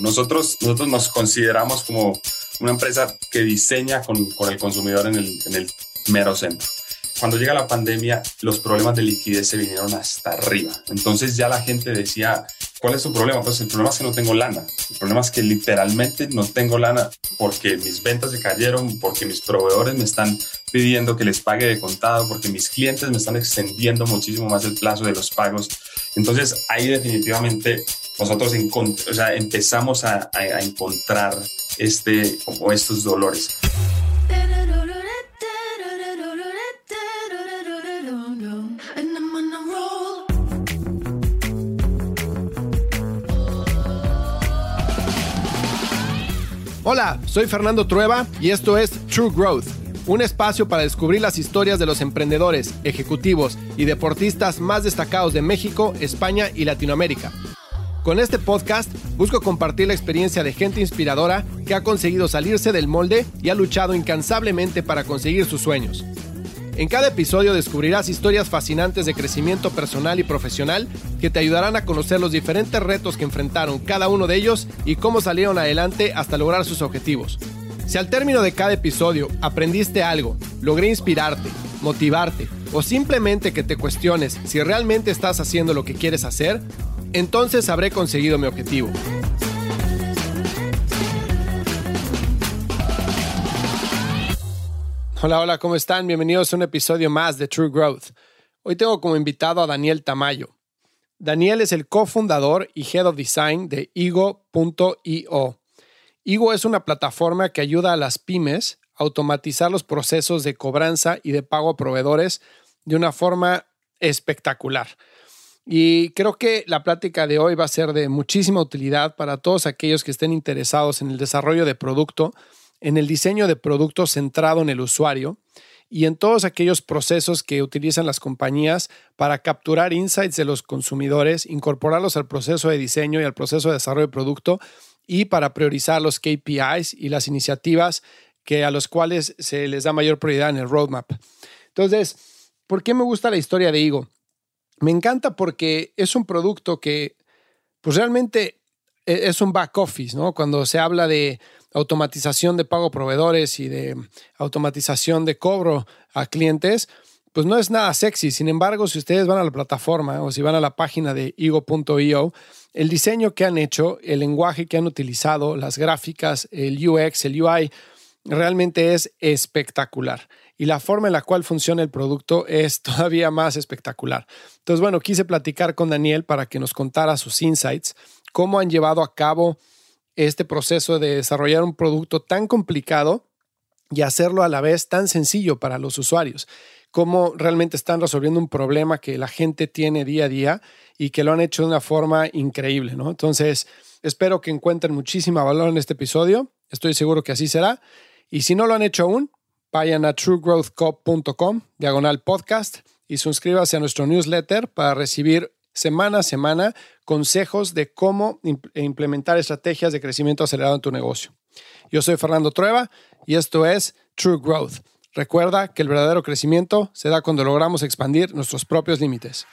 Nosotros, nosotros nos consideramos como una empresa que diseña con, con el consumidor en el, en el mero centro. Cuando llega la pandemia, los problemas de liquidez se vinieron hasta arriba. Entonces ya la gente decía, ¿cuál es tu problema? Pues el problema es que no tengo lana. El problema es que literalmente no tengo lana porque mis ventas se cayeron, porque mis proveedores me están pidiendo que les pague de contado, porque mis clientes me están extendiendo muchísimo más el plazo de los pagos. Entonces ahí definitivamente nosotros empezamos a encontrar este, como estos dolores. Hola, soy Fernando Trueba y esto es True Growth, un espacio para descubrir las historias de los emprendedores, ejecutivos y deportistas más destacados de México, España y Latinoamérica. Con este podcast busco compartir la experiencia de gente inspiradora que ha conseguido salirse del molde y ha luchado incansablemente para conseguir sus sueños. En cada episodio descubrirás historias fascinantes de crecimiento personal y profesional que te ayudarán a conocer los diferentes retos que enfrentaron cada uno de ellos y cómo salieron adelante hasta lograr sus objetivos. Si al término de cada episodio aprendiste algo, logré inspirarte, motivarte o simplemente que te cuestiones si realmente estás haciendo lo que quieres hacer, entonces habré conseguido mi objetivo. Hola, hola, ¿cómo están? Bienvenidos a un episodio más de True Growth. Hoy tengo como invitado a Daniel Tamayo. Daniel es el cofundador y head of design de Igo.io. Igo es una plataforma que ayuda a las pymes a automatizar los procesos de cobranza y de pago a proveedores de una forma espectacular. Y creo que la plática de hoy va a ser de muchísima utilidad para todos aquellos que estén interesados en el desarrollo de producto en el diseño de productos centrado en el usuario y en todos aquellos procesos que utilizan las compañías para capturar insights de los consumidores, incorporarlos al proceso de diseño y al proceso de desarrollo de producto y para priorizar los KPIs y las iniciativas que a los cuales se les da mayor prioridad en el roadmap. Entonces, ¿por qué me gusta la historia de Igo? Me encanta porque es un producto que pues realmente e, es un back office, ¿no? Cuando se habla de automatización de pago a proveedores y de automatización de cobro a clientes, pues no es nada sexy. Sin embargo, si ustedes van a la plataforma o si van a la página de ego.io, el diseño que han hecho, el lenguaje que han utilizado, las gráficas, el UX, el UI, realmente es espectacular. Y la forma en la cual funciona el producto es todavía más espectacular. Entonces, bueno, quise platicar con Daniel para que nos contara sus insights, cómo han llevado a cabo este proceso de desarrollar un producto tan complicado y hacerlo a la vez tan sencillo para los usuarios. Cómo realmente están resolviendo un problema que la gente tiene día a día y que lo han hecho de una forma increíble, ¿no? Entonces, espero que encuentren muchísima valor en este episodio. Estoy seguro que así será. Y si no lo han hecho aún, vayan a truegrowthcop.com, diagonal podcast, y suscríbase a nuestro newsletter para recibir semana a semana consejos de cómo implementar estrategias de crecimiento acelerado en tu negocio. Yo soy Fernando Trueba y esto es True Growth. Recuerda que el verdadero crecimiento se da cuando logramos expandir nuestros propios límites.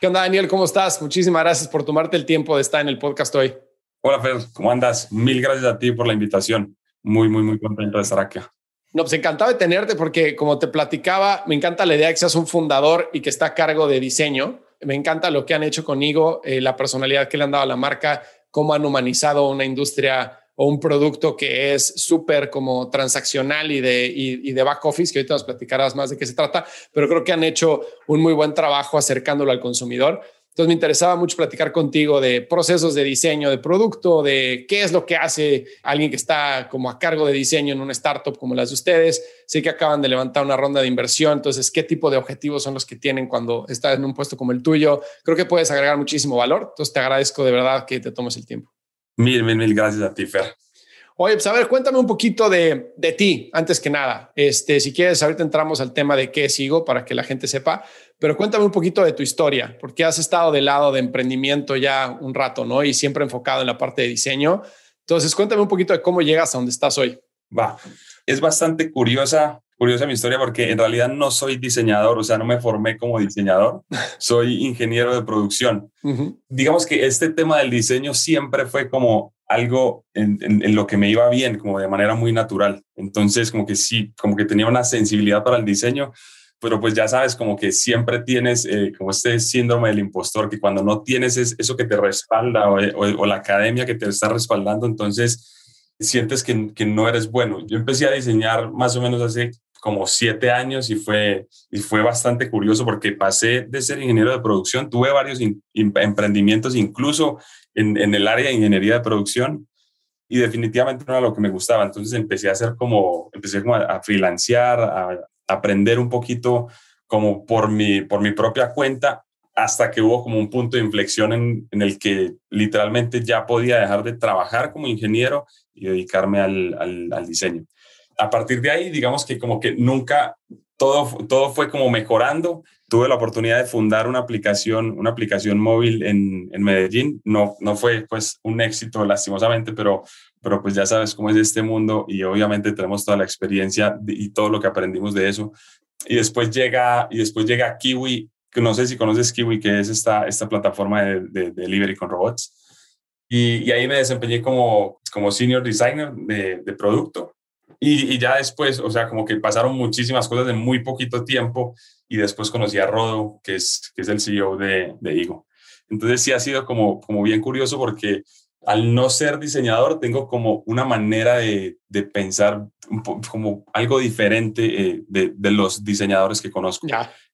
¿Qué onda, Daniel? ¿Cómo estás? Muchísimas gracias por tomarte el tiempo de estar en el podcast hoy. Hola, Fer. ¿Cómo andas? Mil gracias a ti por la invitación. Muy, muy, muy contento de estar aquí. No, pues encantado de tenerte porque, como te platicaba, me encanta la idea de que seas un fundador y que está a cargo de diseño me encanta lo que han hecho conmigo, eh, la personalidad que le han dado a la marca, cómo han humanizado una industria o un producto que es súper como transaccional y de, y, de back office, que ahorita nos platicarás más de qué se trata, pero creo que han hecho un muy buen trabajo acercándolo al consumidor. Entonces me interesaba mucho platicar contigo de procesos de diseño de producto, de qué es lo que hace alguien que está como a cargo de diseño en una startup como las de ustedes. Sé que acaban de levantar una ronda de inversión, entonces, ¿qué tipo de objetivos son los que tienen cuando estás en un puesto como el tuyo? Creo que puedes agregar muchísimo valor, entonces te agradezco de verdad que te tomes el tiempo. Mil, mil, mil gracias a ti, Fer. Oye, pues a ver, cuéntame un poquito de, de, ti, antes que nada. Este, si quieres, ahorita entramos al tema de qué sigo para que la gente sepa, pero cuéntame un poquito de tu historia, porque has estado del lado de emprendimiento ya un rato, ¿no? Y siempre enfocado en la parte de diseño. Entonces, cuéntame un poquito de cómo llegas a donde estás hoy. Va, es bastante curiosa, curiosa mi historia porque en realidad no soy diseñador, o sea, no me formé como diseñador, soy ingeniero de producción. Digamos que este tema del diseño siempre fue como algo en, lo que me iba bien, como de manera muy natural. Entonces, como que sí, como que tenía una sensibilidad para el diseño, pero pues ya sabes, como que siempre tienes eh, como este síndrome del impostor, que cuando no tienes eso que te respalda o, o, la academia que te está respaldando, entonces sientes que, que no eres bueno. Yo empecé a diseñar más o menos hace como siete años y fue, y fue bastante curioso porque pasé de ser ingeniero de producción, tuve varios emprendimientos incluso en, en, el área de ingeniería de producción y definitivamente no era lo que me gustaba. Entonces empecé a hacer como, empecé como a, a freelancear, a, aprender un poquito como por mi, por mi propia cuenta hasta que hubo como un punto de inflexión en, en, el que literalmente ya podía dejar de trabajar como ingeniero y dedicarme al, al, al diseño a partir de ahí, digamos que como que nunca todo, todo fue como mejorando. Tuve la oportunidad de fundar una aplicación, una aplicación móvil en, en Medellín. No, no fue pues un éxito lastimosamente, pero, pero pues ya sabes cómo es este mundo y obviamente tenemos toda la experiencia y todo lo que aprendimos de eso. Y después llega, y después llega Kiwi, que no sé si conoces Kiwi, que es esta, esta plataforma de, de, delivery con robots. Y, y, ahí me desempeñé como, como senior designer de, de producto y, ya después, o sea, como que pasaron muchísimas cosas en muy poquito tiempo y después conocí a Rodo, que es, que es el CEO de, de Igo. Entonces sí ha sido como, como bien curioso porque al no ser diseñador tengo como una manera de, de pensar como algo diferente eh, de, de, los diseñadores que conozco.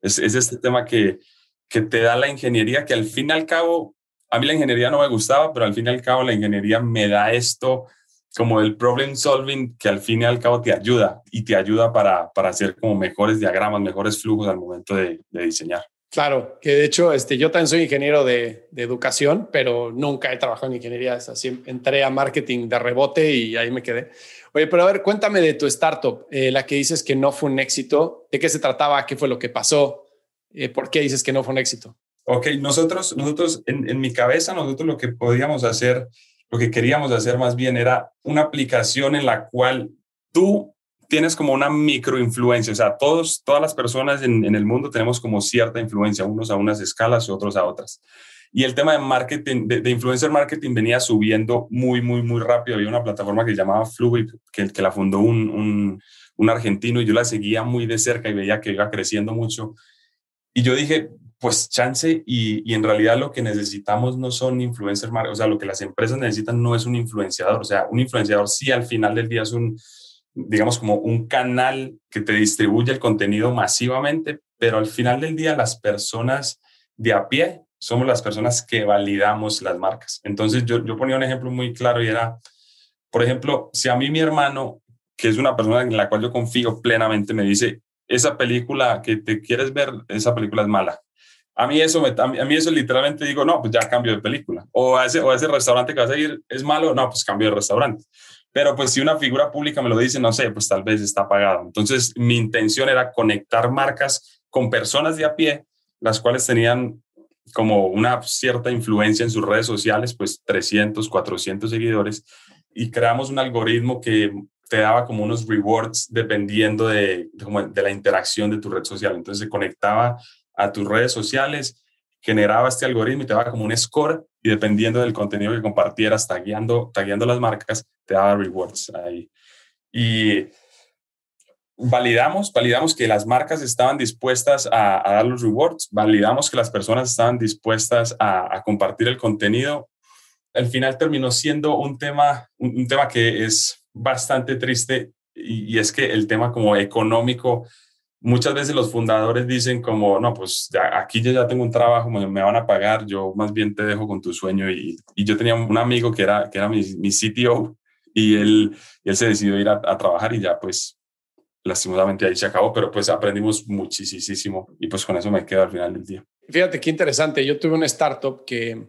Es, es, este tema que, que te da la ingeniería, que al fin y al cabo, a mí la ingeniería no me gustaba, pero al fin y al cabo la ingeniería me da esto como el problem solving que al fin y al cabo te ayuda y te ayuda para, para hacer como mejores diagramas, mejores flujos al momento de, diseñar. Claro, que de hecho este, yo también soy ingeniero de, de, educación, pero nunca he trabajado en ingeniería. Así entré a marketing de rebote y ahí me quedé. Oye, pero a ver, cuéntame de tu startup, eh, la que dices que no fue un éxito. ¿De qué se trataba? ¿Qué fue lo que pasó? Eh, ¿Por qué dices que no fue un éxito? Ok, nosotros, nosotros en, en mi cabeza, nosotros lo que podíamos hacer lo que queríamos hacer más bien era una aplicación en la cual tú tienes como una microinfluencia, o sea, todos, todas las personas en, el mundo tenemos como cierta influencia, unos a unas escalas y otros a otras. Y el tema de marketing, de, influencer marketing venía subiendo muy, muy, muy rápido. Había una plataforma que se llamaba Fluid, que, que la fundó un, un, un argentino y yo la seguía muy de cerca y veía que iba creciendo mucho. Y yo dije, pues chance y, y, en realidad lo que necesitamos no son influencers, o sea, lo que las empresas necesitan no es un influenciador, o sea, un influenciador sí al final del día es un, digamos, como un canal que te distribuye el contenido masivamente, pero al final del día las personas de a pie somos las personas que validamos las marcas. Entonces yo, yo ponía un ejemplo muy claro y era, por ejemplo, si a mí mi hermano, que es una persona en la cual yo confío plenamente, me dice, esa película que te quieres ver, esa película es mala. A mí eso, me, a mí eso literalmente digo, no, pues ya cambio de película. O a, ese, o ese restaurante que vas a ir es malo, no, pues cambio de restaurante. Pero pues si una figura pública me lo dice, no sé, pues tal vez está pagado. Entonces mi intención era conectar marcas con personas de a pie, las cuales tenían como una cierta influencia en sus redes sociales, pues 300, 400 seguidores, y creamos un algoritmo que te daba como unos rewards dependiendo de, de, la interacción de tu red social. Entonces se conectaba a tus redes sociales, generaba este algoritmo y te daba como un score y dependiendo del contenido que compartieras, tagueando, tagueando las marcas, te daba rewards ahí. Y validamos, validamos que las marcas estaban dispuestas a, dar los rewards, validamos que las personas estaban dispuestas a, compartir el contenido. Al final terminó siendo un tema, un, tema que es bastante triste y, y, es que el tema como económico muchas veces los fundadores dicen como, no, pues aquí yo ya tengo un trabajo, me, van a pagar, yo más bien te dejo con tu sueño. Y, y yo tenía un amigo que era, que era mi, mi CTO y él, él se decidió ir a, trabajar y ya pues lastimosamente ahí se acabó, pero pues aprendimos muchísimo y pues con eso me quedo al final del día. Fíjate qué interesante, yo tuve una startup que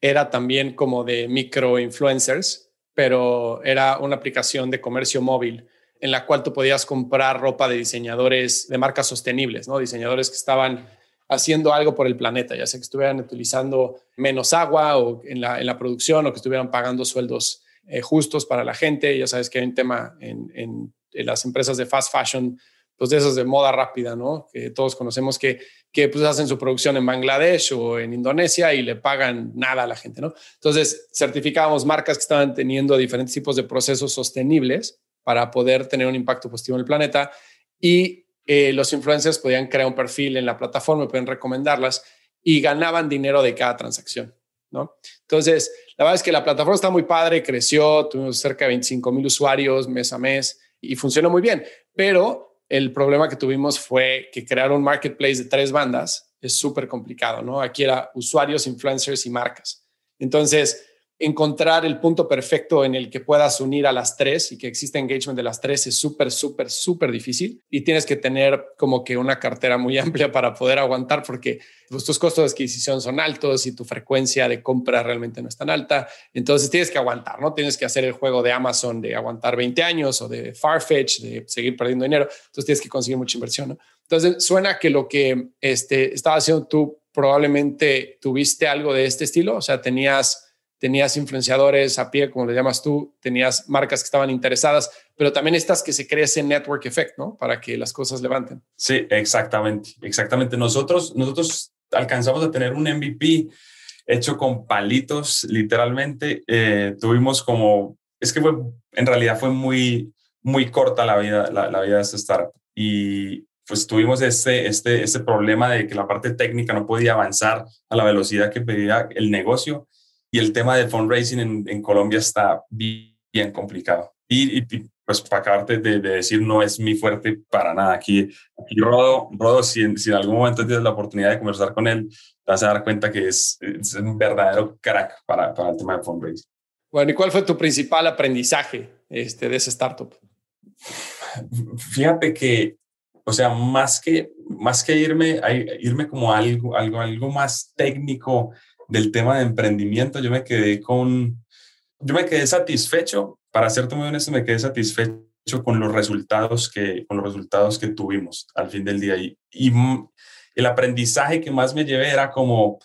era también como de micro influencers, pero era una aplicación de comercio móvil en la cual tú podías comprar ropa de diseñadores de marcas sostenibles, ¿no? Diseñadores que estaban haciendo algo por el planeta, ya sea que estuvieran utilizando menos agua o en la, en la producción o que estuvieran pagando sueldos eh, justos para la gente. Ya sabes que hay un tema en, en, las empresas de fast fashion pues de esos de moda rápida, ¿no? Que todos conocemos que, que pues hacen su producción en Bangladesh o en Indonesia y le pagan nada a la gente, ¿no? Entonces, certificábamos marcas que estaban teniendo diferentes tipos de procesos sostenibles para poder tener un impacto positivo en el planeta y eh, los influencers podían crear un perfil en la plataforma, podían recomendarlas y ganaban dinero de cada transacción, ¿no? Entonces, la verdad es que la plataforma está muy padre, creció, tuvimos cerca de 25 mil usuarios mes a mes y funcionó muy bien, pero el problema que tuvimos fue que crear un marketplace de tres bandas es súper complicado, ¿no? Aquí era usuarios, influencers y marcas. Entonces, encontrar el punto perfecto en el que puedas unir a las tres y que exista engagement de las tres es súper, súper, súper difícil y tienes que tener como que una cartera muy amplia para poder aguantar porque pues, tus costos de adquisición son altos y tu frecuencia de compra realmente no es tan alta. Entonces tienes que aguantar, ¿no? Tienes que hacer el juego de Amazon de aguantar 20 años o de Farfetch, de seguir perdiendo dinero. Entonces tienes que conseguir mucha inversión, ¿no? Entonces suena que lo que este, estaba haciendo tú probablemente tuviste algo de este estilo, o sea, tenías tenías influenciadores a pie, como le llamas tú, tenías marcas que estaban interesadas, pero también estas que se crea ese network effect, ¿no? Para que las cosas levanten. Sí, exactamente, exactamente. Nosotros, nosotros alcanzamos a tener un MVP hecho con palitos, literalmente. Eh, tuvimos como, es que fue, en realidad fue muy, muy corta la vida, la, la vida de esta startup. Y pues tuvimos este, este, este problema de que la parte técnica no podía avanzar a la velocidad que pedía el negocio y el tema de fundraising en, en Colombia está bien, complicado. Y, pues para acabarte de, decir, no es mi fuerte para nada. Aquí, aquí Rodo, Rodo si, en, si en algún momento tienes la oportunidad de conversar con él, te vas a dar cuenta que es, es un verdadero crack para, para, el tema de fundraising. Bueno, ¿y cuál fue tu principal aprendizaje este, de ese startup? Fíjate que, o sea, más que, más que irme, irme como algo, algo, algo más técnico, del tema de emprendimiento, yo me quedé con, yo me quedé satisfecho, para serte muy honesto, me quedé satisfecho con los resultados que, con los resultados que tuvimos al fin del día. Y, y el aprendizaje que más me llevé era como,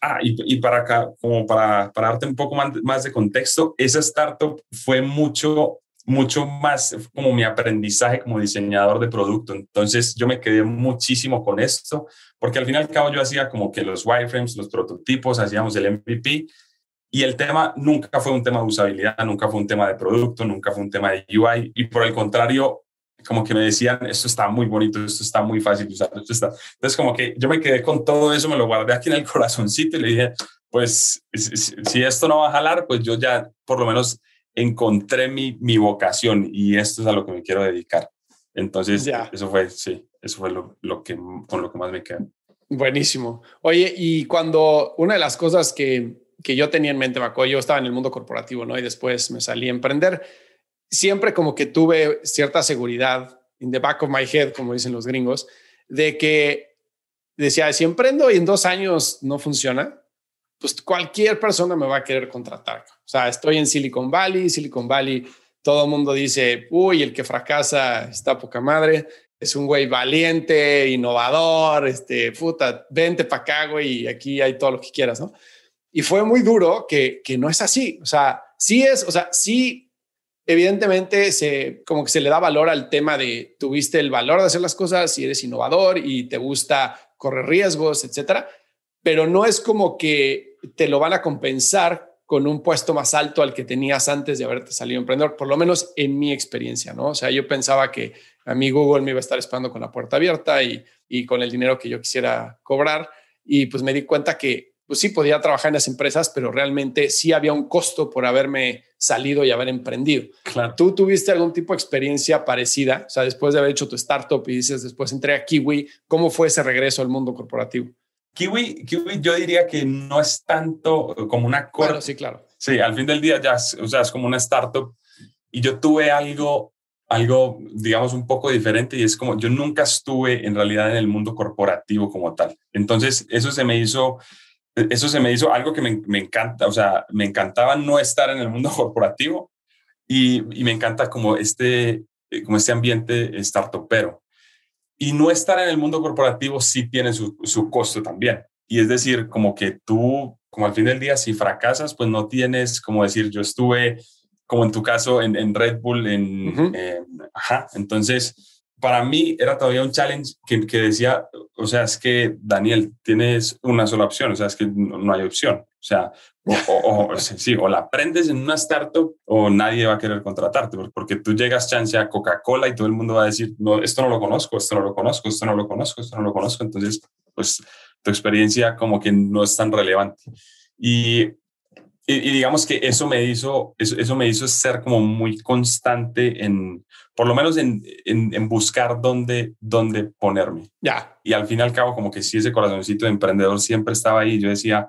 ah, y, y para acá, como para, para darte un poco más, más de contexto, esa startup fue mucho mucho más como mi aprendizaje como diseñador de producto. Entonces yo me quedé muchísimo con esto, porque al fin y al cabo yo hacía como que los wireframes, los prototipos, hacíamos el MVP y el tema nunca fue un tema de usabilidad, nunca fue un tema de producto, nunca fue un tema de UI y por el contrario, como que me decían, esto está muy bonito, esto está muy fácil de usar, esto está. Entonces como que yo me quedé con todo eso, me lo guardé aquí en el corazoncito y le dije, pues si esto no va a jalar, pues yo ya por lo menos encontré mi, mi vocación y esto es a lo que me quiero dedicar. Entonces, eso fue, sí, eso fue lo, lo, que, con lo que más me quedé. Buenísimo. Oye, y cuando una de las cosas que, que yo tenía en mente, Maco, yo estaba en el mundo corporativo, ¿no? Y después me salí a emprender. Siempre como que tuve cierta seguridad, in the back of my head, como dicen los gringos, de que decía, si emprendo y en dos años no funciona, pues cualquier persona me va a querer contratar. O sea, estoy en Silicon Valley, Silicon Valley, todo el mundo dice, uy, el que fracasa está poca madre, es un güey valiente, innovador, este, puta, vente para acá, güey, y aquí hay todo lo que quieras, ¿no? Y fue muy duro que, que no es así. O sea, sí es, o sea, sí, evidentemente, se, como que se le da valor al tema de tuviste el valor de hacer las cosas y eres innovador y te gusta correr riesgos, etcétera. Pero no es como que te lo van a compensar con un puesto más alto al que tenías antes de haberte salido emprendedor, por lo menos en mi experiencia, ¿no? O sea, yo pensaba que a mí Google me iba a estar esperando con la puerta abierta y, y con el dinero que yo quisiera cobrar. Y pues me di cuenta que, pues sí, podía trabajar en las empresas, pero realmente sí había un costo por haberme salido y haber emprendido. Claro. ¿Tú tuviste algún tipo de experiencia parecida? O sea, después de haber hecho tu startup y dices, después entré a Kiwi, ¿cómo fue ese regreso al mundo corporativo? Kiwi, Kiwi yo diría que no es tanto como una corta. sí, claro. Sí, al fin del día ya es, o sea, es como una startup y yo tuve algo, algo, digamos, un poco diferente y es como yo nunca estuve en realidad en el mundo corporativo como tal. Entonces, eso se me hizo, eso se me hizo algo que me, me encanta, o sea, me encantaba no estar en el mundo corporativo y, y me encanta como este, como este ambiente startupero. Y no estar en el mundo corporativo sí tiene su, su costo también. Y es decir, como que tú, como al fin del día, si fracasas, pues no tienes, como decir, yo estuve, como en tu caso, en, en Red Bull, en, ajá, entonces para mí era todavía un challenge que, que, decía, o sea, es que Daniel, tienes una sola opción, o sea, es que no, hay opción. O sea, o, o, sí, o la aprendes en una startup o nadie va a querer contratarte, porque tú llegas chance a Coca-Cola y todo el mundo va a decir, no, esto no lo conozco, esto no lo conozco, esto no lo conozco, esto no lo conozco. Entonces, pues tu experiencia como que no es tan relevante. Y y, digamos que eso me hizo, eso, eso, me hizo ser como muy constante en, por lo menos en, en, buscar dónde, dónde ponerme. Ya. Y al fin y al cabo, como que sí, ese corazoncito de emprendedor siempre estaba ahí. Yo decía,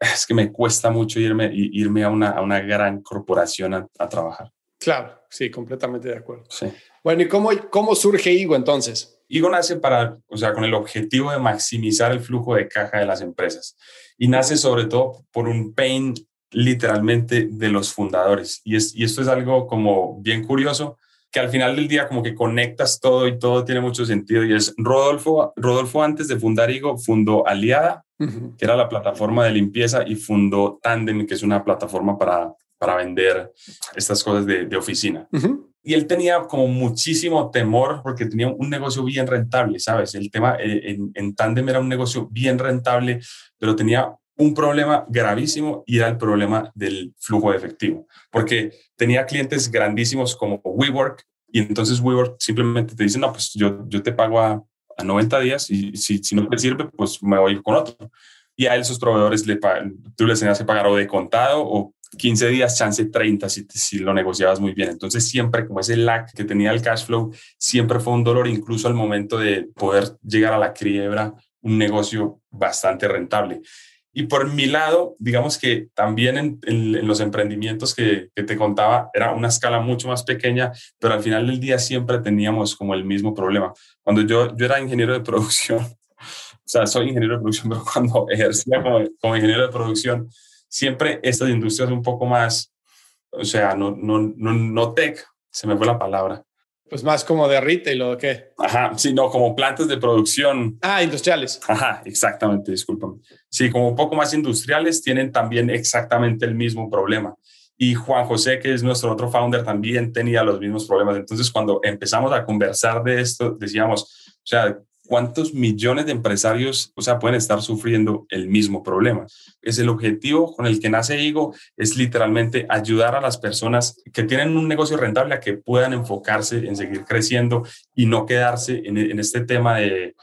es que me cuesta mucho irme, irme a, una, a una gran corporación a, a, trabajar. Claro, sí, completamente de acuerdo. Sí. Bueno, ¿y cómo, cómo surge Igo entonces? Igo nace para, o sea, con el objetivo de maximizar el flujo de caja de las empresas y nace sobre todo por un pain literalmente de los fundadores. Y, es, y esto es algo como bien curioso, que al final del día como que conectas todo y todo tiene mucho sentido. Y es Rodolfo, Rodolfo antes de fundar Igo, fundó Aliada, que era la plataforma de limpieza, y fundó Tandem, que es una plataforma para, para vender estas cosas de, oficina. Y él tenía como muchísimo temor porque tenía un negocio bien rentable, ¿sabes? El tema eh, en, en Tandem era un negocio bien rentable, pero tenía un problema gravísimo y era el problema del flujo de efectivo, porque tenía clientes grandísimos como WeWork y entonces WeWork simplemente te dice, no, pues yo, yo te pago a, a 90 días y si, si, no te sirve, pues me voy con otro. Y a él sus proveedores le tú les tenías que pagar o de contado o 15 días, chance 30 si, si lo negociabas muy bien. Entonces siempre como ese lag que tenía el cash flow, siempre fue un dolor, incluso al momento de poder llegar a la quiebra, un negocio bastante rentable. Y por mi lado, digamos que también en, los emprendimientos que, te contaba, era una escala mucho más pequeña, pero al final del día siempre teníamos como el mismo problema. Cuando yo, yo era ingeniero de producción, o sea, soy ingeniero de producción, pero cuando ejercía como, como ingeniero de producción, siempre estas industrias un poco más, o sea, no, no, no, no tech, se me fue la palabra, pues más como de retail o qué. Ajá, sí, no, como plantas de producción. Ah, industriales. Ajá, exactamente, discúlpame. Sí, como un poco más industriales tienen también exactamente el mismo problema. Y Juan José, que es nuestro otro founder, también tenía los mismos problemas. Entonces, cuando empezamos a conversar de esto, decíamos, o sea, cuántos millones de empresarios, o sea, pueden estar sufriendo el mismo problema. Es el objetivo con el que nace Igo, es literalmente ayudar a las personas que tienen un negocio rentable a que puedan enfocarse en seguir creciendo y no quedarse en, este tema de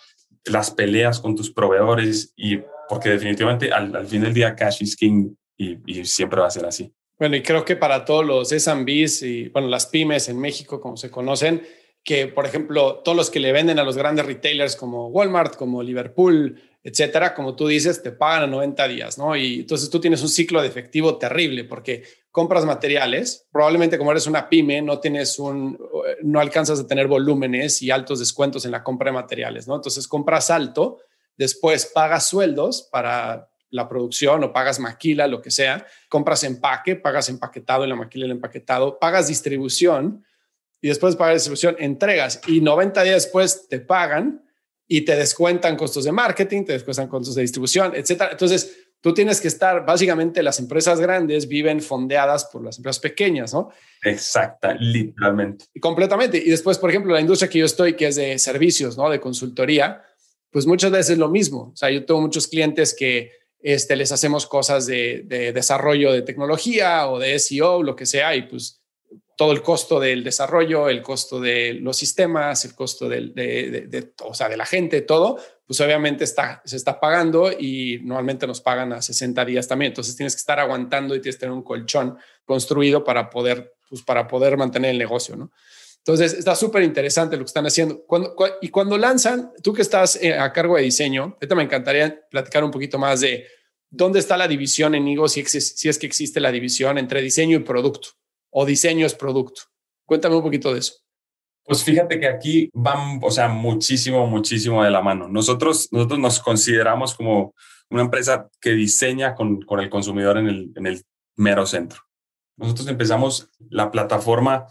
las peleas con tus proveedores y porque definitivamente al, fin del día cash is king y, y siempre va a ser así. Bueno, y creo que para todos los SMBs y bueno, las pymes en México, como se conocen, que, por ejemplo, todos los que le venden a los grandes retailers como Walmart, como Liverpool, etcétera, como tú dices, te pagan a 90 días, ¿no? Y entonces tú tienes un ciclo de efectivo terrible porque compras materiales, probablemente como eres una pyme, no tienes un, no alcanzas a tener volúmenes y altos descuentos en la compra de materiales, ¿no? Entonces compras alto, después pagas sueldos para la producción o pagas maquila, lo que sea, compras empaque, pagas empaquetado en la maquila el empaquetado, pagas distribución, y después pagar distribución, entregas y 90 días después te pagan y te descuentan costos de marketing, te descuentan costos de distribución, etcétera. Entonces, tú tienes que estar, básicamente las empresas grandes viven fondeadas por las empresas pequeñas, ¿no? Exacta, literalmente. Y completamente. Y después, por ejemplo, la industria que yo estoy, que es de servicios, ¿no? De consultoría, pues muchas veces es lo mismo. O sea, yo tengo muchos clientes que este, les hacemos cosas de, de desarrollo de tecnología o de SEO, lo que sea, y pues todo el costo del desarrollo, el costo de los sistemas, el costo de, o sea, de la gente, todo, pues obviamente está, se está pagando y normalmente nos pagan a 60 días también. Entonces tienes que estar aguantando y tienes que tener un colchón construido para poder, pues para poder mantener el negocio, ¿no? Entonces está súper interesante lo que están haciendo. Cuando, y cuando lanzan, tú que estás eh, a cargo de diseño, ahorita me encantaría platicar un poquito más de dónde está la división en IGO, si es que existe la división entre diseño y producto o diseño es producto. Cuéntame un poquito de eso. Pues fíjate que aquí van, o sea, muchísimo, muchísimo de la mano. Nosotros, nosotros nos consideramos como una empresa que diseña con, con el consumidor en el, en el mero centro. Nosotros empezamos la plataforma,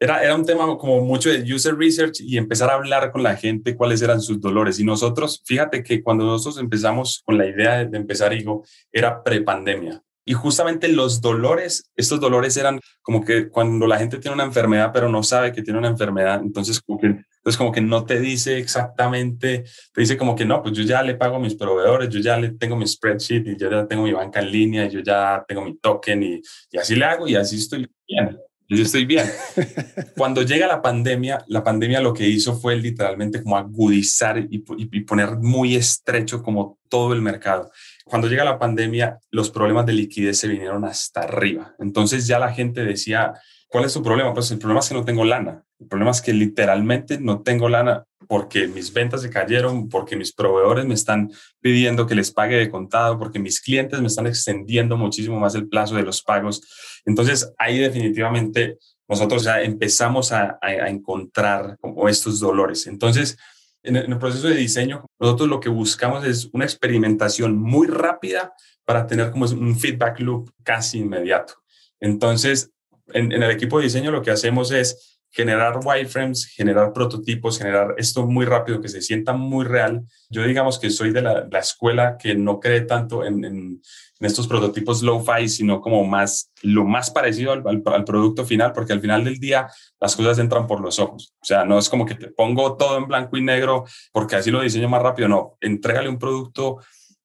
era, era un tema como mucho de user research y empezar a hablar con la gente cuáles eran sus dolores. Y nosotros, fíjate que cuando nosotros empezamos con la idea de, empezar Igo, era prepandemia. Y justamente los dolores, estos dolores eran como que cuando la gente tiene una enfermedad pero no sabe que tiene una enfermedad, entonces como que, entonces como que no te dice exactamente, te dice como que no, pues yo ya le pago a mis proveedores, yo ya le tengo mi spreadsheet y yo ya tengo mi banca en línea, y yo ya tengo mi token y, y así le hago y así estoy bien. Yo estoy bien. Cuando llega la pandemia, la pandemia lo que hizo fue literalmente como agudizar y, y, poner muy estrecho como todo el mercado. Cuando llega la pandemia, los problemas de liquidez se vinieron hasta arriba. Entonces ya la gente decía, ¿cuál es su problema? Pues el problema es que no tengo lana. El problema es que literalmente no tengo lana porque mis ventas se cayeron, porque mis proveedores me están pidiendo que les pague de contado, porque mis clientes me están extendiendo muchísimo más el plazo de los pagos. Entonces, ahí definitivamente nosotros ya empezamos a, encontrar como estos dolores. Entonces, en el, proceso de diseño, nosotros lo que buscamos es una experimentación muy rápida para tener como un feedback loop casi inmediato. Entonces, en el equipo de diseño lo que hacemos es generar wireframes, generar prototipos, generar esto muy rápido, que se sienta muy real. Yo digamos que soy de la, escuela que no cree tanto en, estos prototipos low-fi, sino como más, lo más parecido al, producto final, porque al final del día las cosas entran por los ojos. O sea, no es como que te pongo todo en blanco y negro porque así lo diseño más rápido, no, entrégale un producto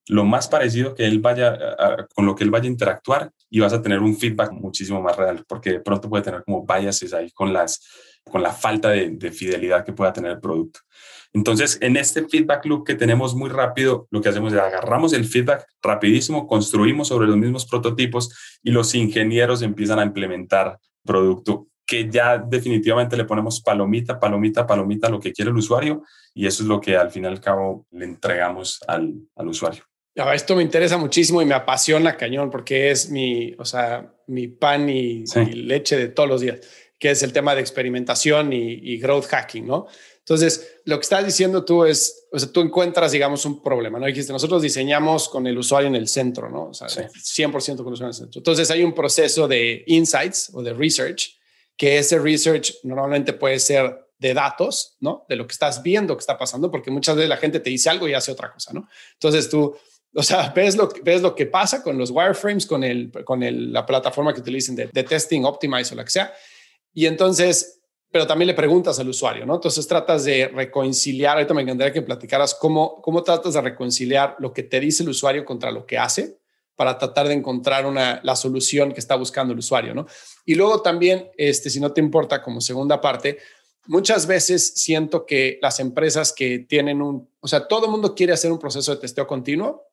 lo más parecido que él vaya, con lo que él vaya a interactuar y vas a tener un feedback muchísimo más real, porque de pronto puede tener como biases ahí con, las, con la falta de fidelidad que pueda tener el producto. Entonces, en este feedback loop que tenemos muy rápido, lo que hacemos es agarramos el feedback rapidísimo, construimos sobre los mismos prototipos y los ingenieros empiezan a implementar producto que ya definitivamente le ponemos palomita, palomita, palomita lo que quiere el usuario y eso es lo que al fin y al cabo le entregamos al, al usuario esto me interesa muchísimo y me apasiona cañón porque es mi, o sea, mi pan y, leche de todos los días, que es el tema de experimentación y, growth hacking, ¿no? Entonces, lo que estás diciendo tú es, o sea, tú encuentras, digamos, un problema, ¿no? Dijiste, nosotros diseñamos con el usuario en el centro, ¿no? O sea, 100% con el usuario en el centro. Entonces, hay un proceso de insights o de research, que ese research normalmente puede ser de datos, ¿no? De lo que estás viendo que está pasando, porque muchas veces la gente te dice algo y hace otra cosa, ¿no? Entonces tú o sea, ves lo, ves lo que pasa con los wireframes, con, el, con el, la plataforma que utilicen de, de testing, Optimize o la que sea. Y entonces, pero también le preguntas al usuario, ¿no? Entonces tratas de reconciliar, ahorita me encantaría que platicaras cómo, cómo tratas de reconciliar lo que te dice el usuario contra lo que hace para tratar de encontrar una, la solución que está buscando el usuario, ¿no? Y luego también, este, si no te importa, como segunda parte, muchas veces siento que las empresas que tienen un, o sea, todo el mundo quiere hacer un proceso de testeo continuo,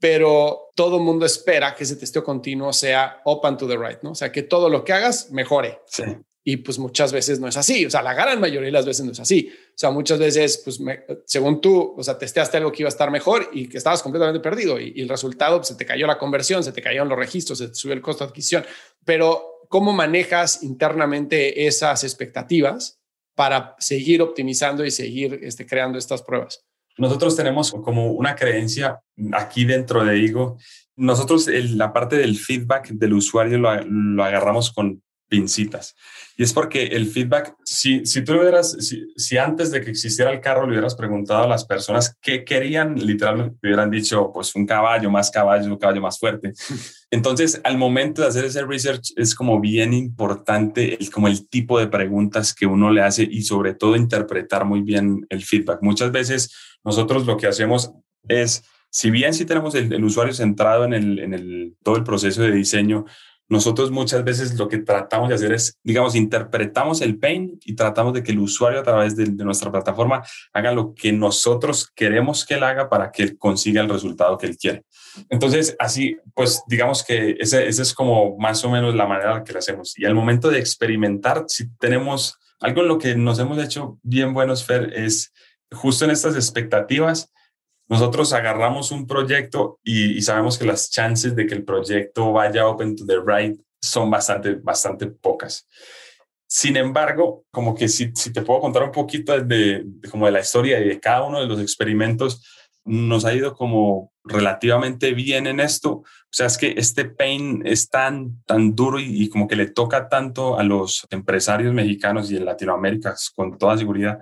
pero todo el mundo espera que ese testeo continuo sea open to the right, ¿no? O sea, que todo lo que hagas mejore. Sí. Y pues muchas veces no es así, o sea, la gran mayoría de las veces no es así. O sea, muchas veces, pues según tú, o sea, testeaste algo que iba a estar mejor y que estabas completamente perdido y, el resultado, pues, se te cayó la conversión, se te cayeron los registros, se te subió el costo de adquisición. Pero, ¿cómo manejas internamente esas expectativas para seguir optimizando y seguir este, creando estas pruebas? Nosotros tenemos como una creencia aquí dentro de Igo. Nosotros la parte del feedback del usuario lo, agarramos con pincitas. Y es porque el feedback, si, si tú hubieras, si, antes de que existiera el carro le hubieras preguntado a las personas qué querían, literalmente hubieran dicho, pues un caballo, más caballo, un caballo más fuerte. Entonces, al momento de hacer ese research, es como bien importante el, como el tipo de preguntas que uno le hace y sobre todo interpretar muy bien el feedback. Muchas veces nosotros lo que hacemos es, si bien sí tenemos el, usuario centrado en, el, en el, todo el proceso de diseño, nosotros muchas veces lo que tratamos de hacer es, digamos, interpretamos el pain y tratamos de que el usuario a través de, nuestra plataforma haga lo que nosotros queremos que él haga para que consiga el resultado que él quiere. Entonces, así, pues digamos que esa es como más o menos la manera que lo hacemos. Y al momento de experimentar, si tenemos algo en lo que nos hemos hecho bien buenos, Fer, es justo en estas expectativas, nosotros agarramos un proyecto y, sabemos que las chances de que el proyecto vaya open to the right son bastante, bastante pocas. Sin embargo, como que si, si te puedo contar un poquito de, como de la historia y de cada uno de los experimentos, nos ha ido como relativamente bien en esto. O sea, es que este pain es tan, tan duro y, y, como que le toca tanto a los empresarios mexicanos y en Latinoamérica, con toda seguridad,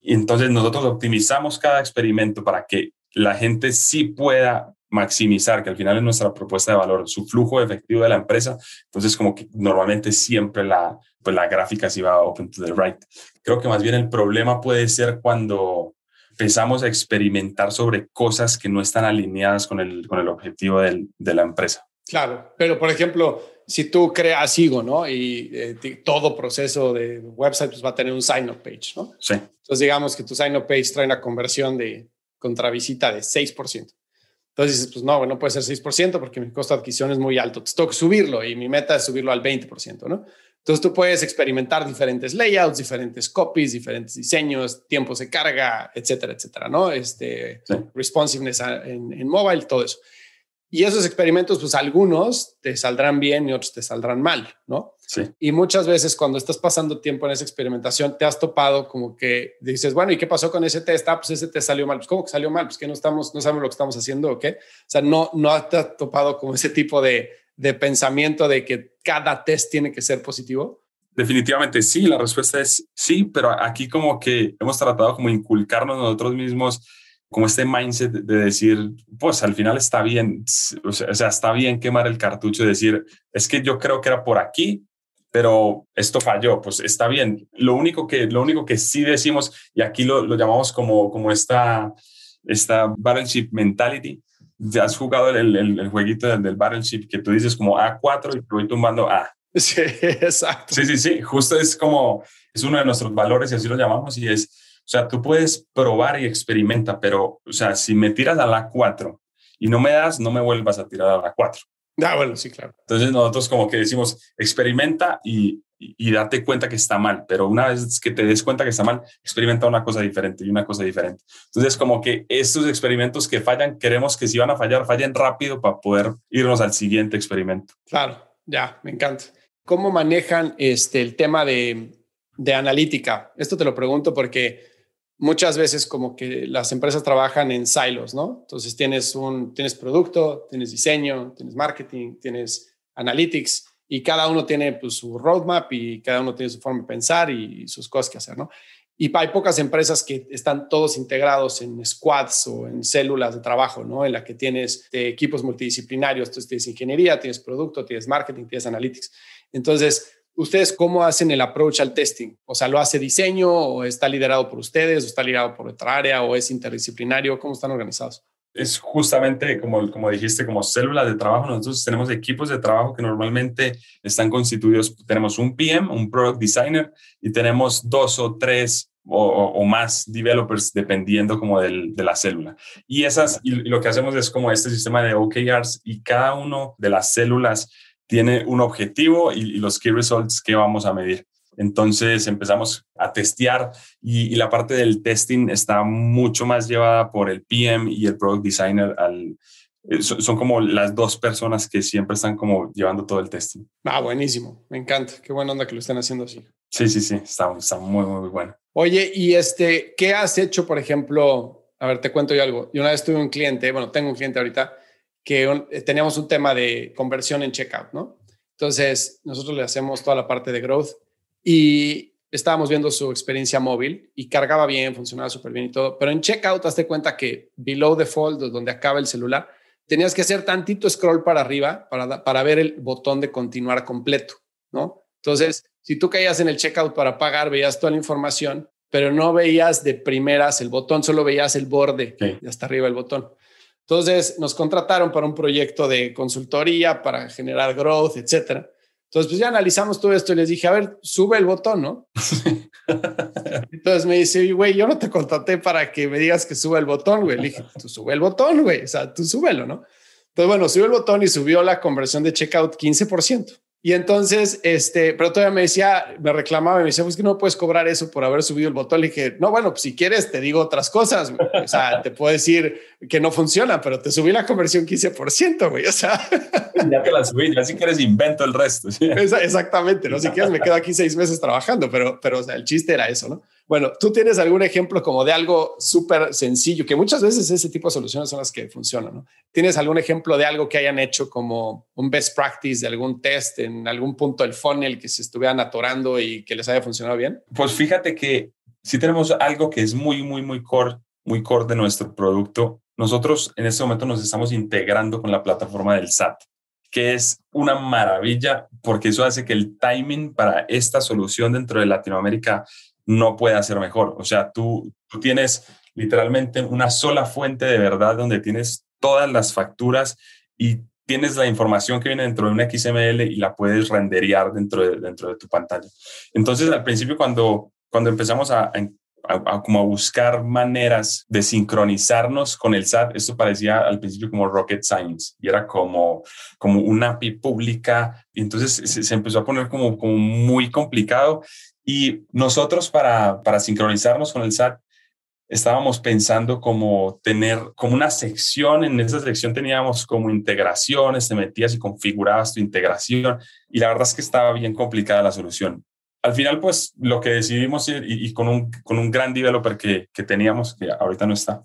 y entonces nosotros optimizamos cada experimento para que la gente sí pueda maximizar, que al final es nuestra propuesta de valor, su flujo efectivo de la empresa. Entonces, como que normalmente siempre la, pues la gráfica se va open to the right. Creo que más bien el problema puede ser cuando empezamos a experimentar sobre cosas que no están alineadas con el, con el objetivo del, de la empresa. Claro, pero por ejemplo, si tú creas Igo, ¿no? Y eh, todo proceso de website pues, va a tener un sign-up page, ¿no? Sí. Entonces, digamos que tu sign-up page trae una conversión de contravisita de 6%. Entonces dices, pues no, no puede ser 6% porque mi costo de adquisición es muy alto. Entonces tengo que subirlo y mi meta es subirlo al 20%, ¿no? Entonces tú puedes experimentar diferentes layouts, diferentes copies, diferentes diseños, tiempos de carga, etcétera, etcétera, ¿no? Este, responsiveness en, en mobile, todo eso. Y esos experimentos, pues algunos te saldrán bien y otros te saldrán mal, ¿no? Sí. Y muchas veces cuando estás pasando tiempo en esa experimentación, te has topado como que dices, bueno, ¿y qué pasó con ese test? Ah, pues ese test salió mal. Pues ¿cómo que salió mal? Pues que no estamos, no sabemos lo que estamos haciendo o qué. O sea, no, no te has topado como ese tipo de, de pensamiento de que cada test tiene que ser positivo. Definitivamente sí, la respuesta es sí, pero aquí como que hemos tratado como inculcarnos nosotros mismos como este mindset de decir, pues al final está bien, o sea, está bien quemar el cartucho y decir, es que yo creo que era por aquí, pero esto falló, pues está bien. Lo único que, lo único que sí decimos, y aquí lo, lo llamamos como, como esta, esta battleship mentality, ya has jugado el, el, el jueguito del, del, battleship que tú dices como A4 y te voy tumbando A. Sí, exacto. Sí, sí, sí, justo es como, es uno de nuestros valores y así lo llamamos y es o sea, tú puedes probar y experimenta, pero, o sea, si me tiras a la 4 y no me das, no me vuelvas a tirar a la 4. Ah, bueno, sí, claro. Entonces nosotros como que decimos, experimenta y, y, date cuenta que está mal, pero una vez que te des cuenta que está mal, experimenta una cosa diferente y una cosa diferente. Entonces como que estos experimentos que fallan, queremos que si van a fallar, fallen rápido para poder irnos al siguiente experimento. Claro, ya, me encanta. ¿Cómo manejan este, el tema de, de analítica? Esto te lo pregunto porque muchas veces como que las empresas trabajan en silos, ¿no? Entonces tienes un tienes producto, tienes diseño, tienes marketing, tienes analytics y cada uno tiene pues, su roadmap y cada uno tiene su forma de pensar y sus cosas que hacer, ¿no? Y hay pocas empresas que están todos integrados en squads o en células de trabajo, ¿no? En la que tienes equipos multidisciplinarios, entonces tienes ingeniería, tienes producto, tienes marketing, tienes analytics. Entonces, ¿Ustedes cómo hacen el approach al testing? O sea, ¿lo hace diseño o está liderado por ustedes o está liderado por otra área o es interdisciplinario? ¿Cómo están organizados? Es justamente como, como dijiste, como células de trabajo. Nosotros tenemos equipos de trabajo que normalmente están constituidos. Tenemos un PM, un Product Designer y tenemos dos o tres o, más developers dependiendo como de la célula. Y esas, y lo que hacemos es como este sistema de OKRs y cada uno de las células tiene un objetivo y, los key results que vamos a medir. Entonces empezamos a testear y, la parte del testing está mucho más llevada por el PM y el Product Designer. Al, eh, son, como las dos personas que siempre están como llevando todo el testing. Ah, buenísimo. Me encanta. Qué buena onda que lo estén haciendo así. Sí, sí, sí. Está, está muy, muy bueno. Oye, y este, ¿qué has hecho, por ejemplo? A ver, te cuento yo algo. Yo una vez tuve un cliente, bueno, tengo un cliente ahorita que eh, teníamos un tema de conversión en checkout, ¿no? Entonces, nosotros le hacemos toda la parte de growth y estábamos viendo su experiencia móvil y cargaba bien, funcionaba súper bien y todo, pero en checkout hazte cuenta que below the fold, donde acaba el celular, tenías que hacer tantito scroll para arriba para, para ver el botón de continuar completo, ¿no? Entonces, si tú caías en el checkout para pagar, veías toda la información, pero no veías de primeras el botón, solo veías el borde y hasta arriba el botón. Entonces nos contrataron para un proyecto de consultoría para generar growth, etcétera. Entonces, pues ya analizamos todo esto y les dije, a ver, sube el botón, ¿no? Entonces me dice, güey, yo no te contraté para que me digas que sube el botón, güey. Le dije, tú sube el botón, güey. O sea, tú súbelo, ¿no? Entonces, bueno, subió el botón y subió la conversión de checkout 15%. Y entonces, este, pero todavía me decía, me reclamaba y me decía, pues que no puedes cobrar eso por haber subido el botón. Le dije, no, bueno, pues si quieres te digo otras cosas. O sea, te puedo decir que no funciona, pero te subí la conversión 15%, güey. O sea, ya te la subí, ya si quieres invento el resto. Exactamente, ¿no? Si quieres me quedo aquí seis meses trabajando, pero, pero o sea, el chiste era eso, ¿no? Bueno, tú tienes algún ejemplo como de algo súper sencillo, que muchas veces ese tipo de soluciones son las que funcionan. ¿Tienes algún ejemplo de algo que hayan hecho como un best practice de algún test en algún punto del funnel que se estuvieran atorando y que les haya funcionado bien? Pues fíjate que sí tenemos algo que es muy, muy, muy core, muy core de nuestro producto nosotros en este momento nos estamos integrando con la plataforma del SAT, que es una maravilla porque eso hace que el timing para esta solución dentro de Latinoamérica no pueda ser mejor. O sea, tú, tú tienes literalmente una sola fuente de verdad donde tienes todas las facturas y tienes la información que viene dentro de un XML y la puedes renderear dentro de, dentro de tu pantalla. Entonces, al principio, cuando, cuando empezamos a, a, como a buscar maneras de sincronizarnos con el SAT, esto parecía al principio como rocket science y era como, como una API pública. Y entonces se, se empezó a poner como, como muy complicado. Y nosotros para, para sincronizarnos con el SAT estábamos pensando como tener como una sección, en esa sección teníamos como integraciones, te metías y configurabas tu integración y la verdad es que estaba bien complicada la solución. Al final, pues lo que decidimos y, y con, un, con un gran developer que, que teníamos, que ahorita no está,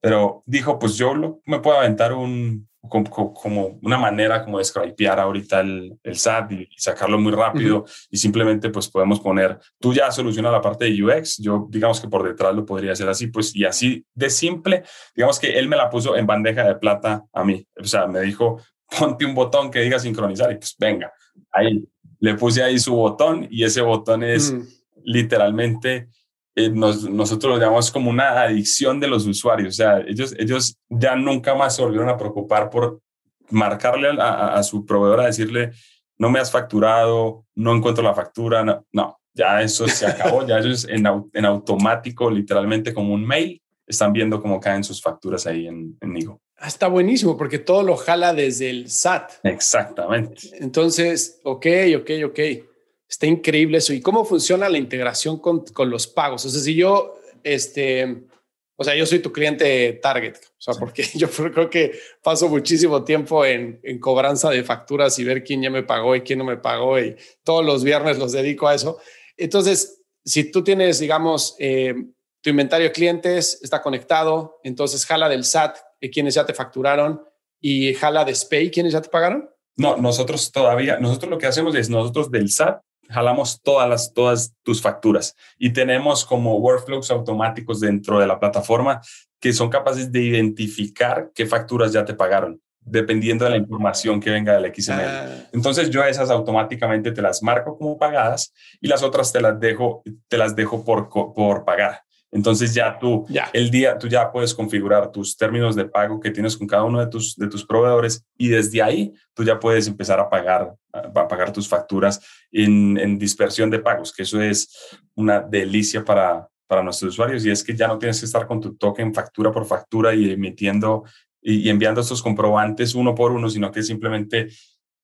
pero dijo, pues yo me puedo aventar un, como, una manera como de scrapear ahorita el, el SAT y, sacarlo muy rápido y simplemente pues podemos poner, tú ya soluciona la parte de UX, yo digamos que por detrás lo podría hacer así, pues y así de simple, digamos que él me la puso en bandeja de plata a mí, o sea, me dijo, ponte un botón que diga sincronizar y pues venga, ahí le puse ahí su botón y ese botón es mm. literalmente eh, nosotros lo llamamos como una adicción de los usuarios. O sea, ellos, ellos ya nunca más se volvieron a preocupar por marcarle a, su proveedor a decirle, no me has facturado, no encuentro la factura. No, ya eso se acabó. ya ellos en, en, automático, literalmente como un mail, están viendo cómo caen sus facturas ahí en, en Nigo. Ah, está buenísimo porque todo lo jala desde el SAT. Exactamente. Entonces, ok, ok, ok. Está increíble eso. ¿Y cómo funciona la integración con, con los pagos? O sea, si yo, este, o sea, yo soy tu cliente target, o sea, porque yo creo que paso muchísimo tiempo en, en, cobranza de facturas y ver quién ya me pagó y quién no me pagó y todos los viernes los dedico a eso. Entonces, si tú tienes, digamos, eh, tu inventario de clientes está conectado, entonces jala del SAT, quienes ya te facturaron, y jala de SPAY, quienes ya te pagaron. No, nosotros todavía, nosotros lo que hacemos es nosotros del SAT jalamos todas las, todas tus facturas y tenemos como workflows automáticos dentro de la plataforma que son capaces de identificar qué facturas ya te pagaron dependiendo de la información que venga del XML. Ah. Entonces yo esas automáticamente te las marco como pagadas y las otras te las dejo, te las dejo por, por pagar. Entonces ya tú, el día, tú ya puedes configurar tus términos de pago que tienes con cada uno de tus, de tus proveedores y desde ahí tú ya puedes empezar a pagar, a pagar tus facturas en, en dispersión de pagos, que eso es una delicia para, para nuestros usuarios. Y es que ya no tienes que estar con tu token factura por factura y emitiendo y, y enviando estos comprobantes uno por uno, sino que simplemente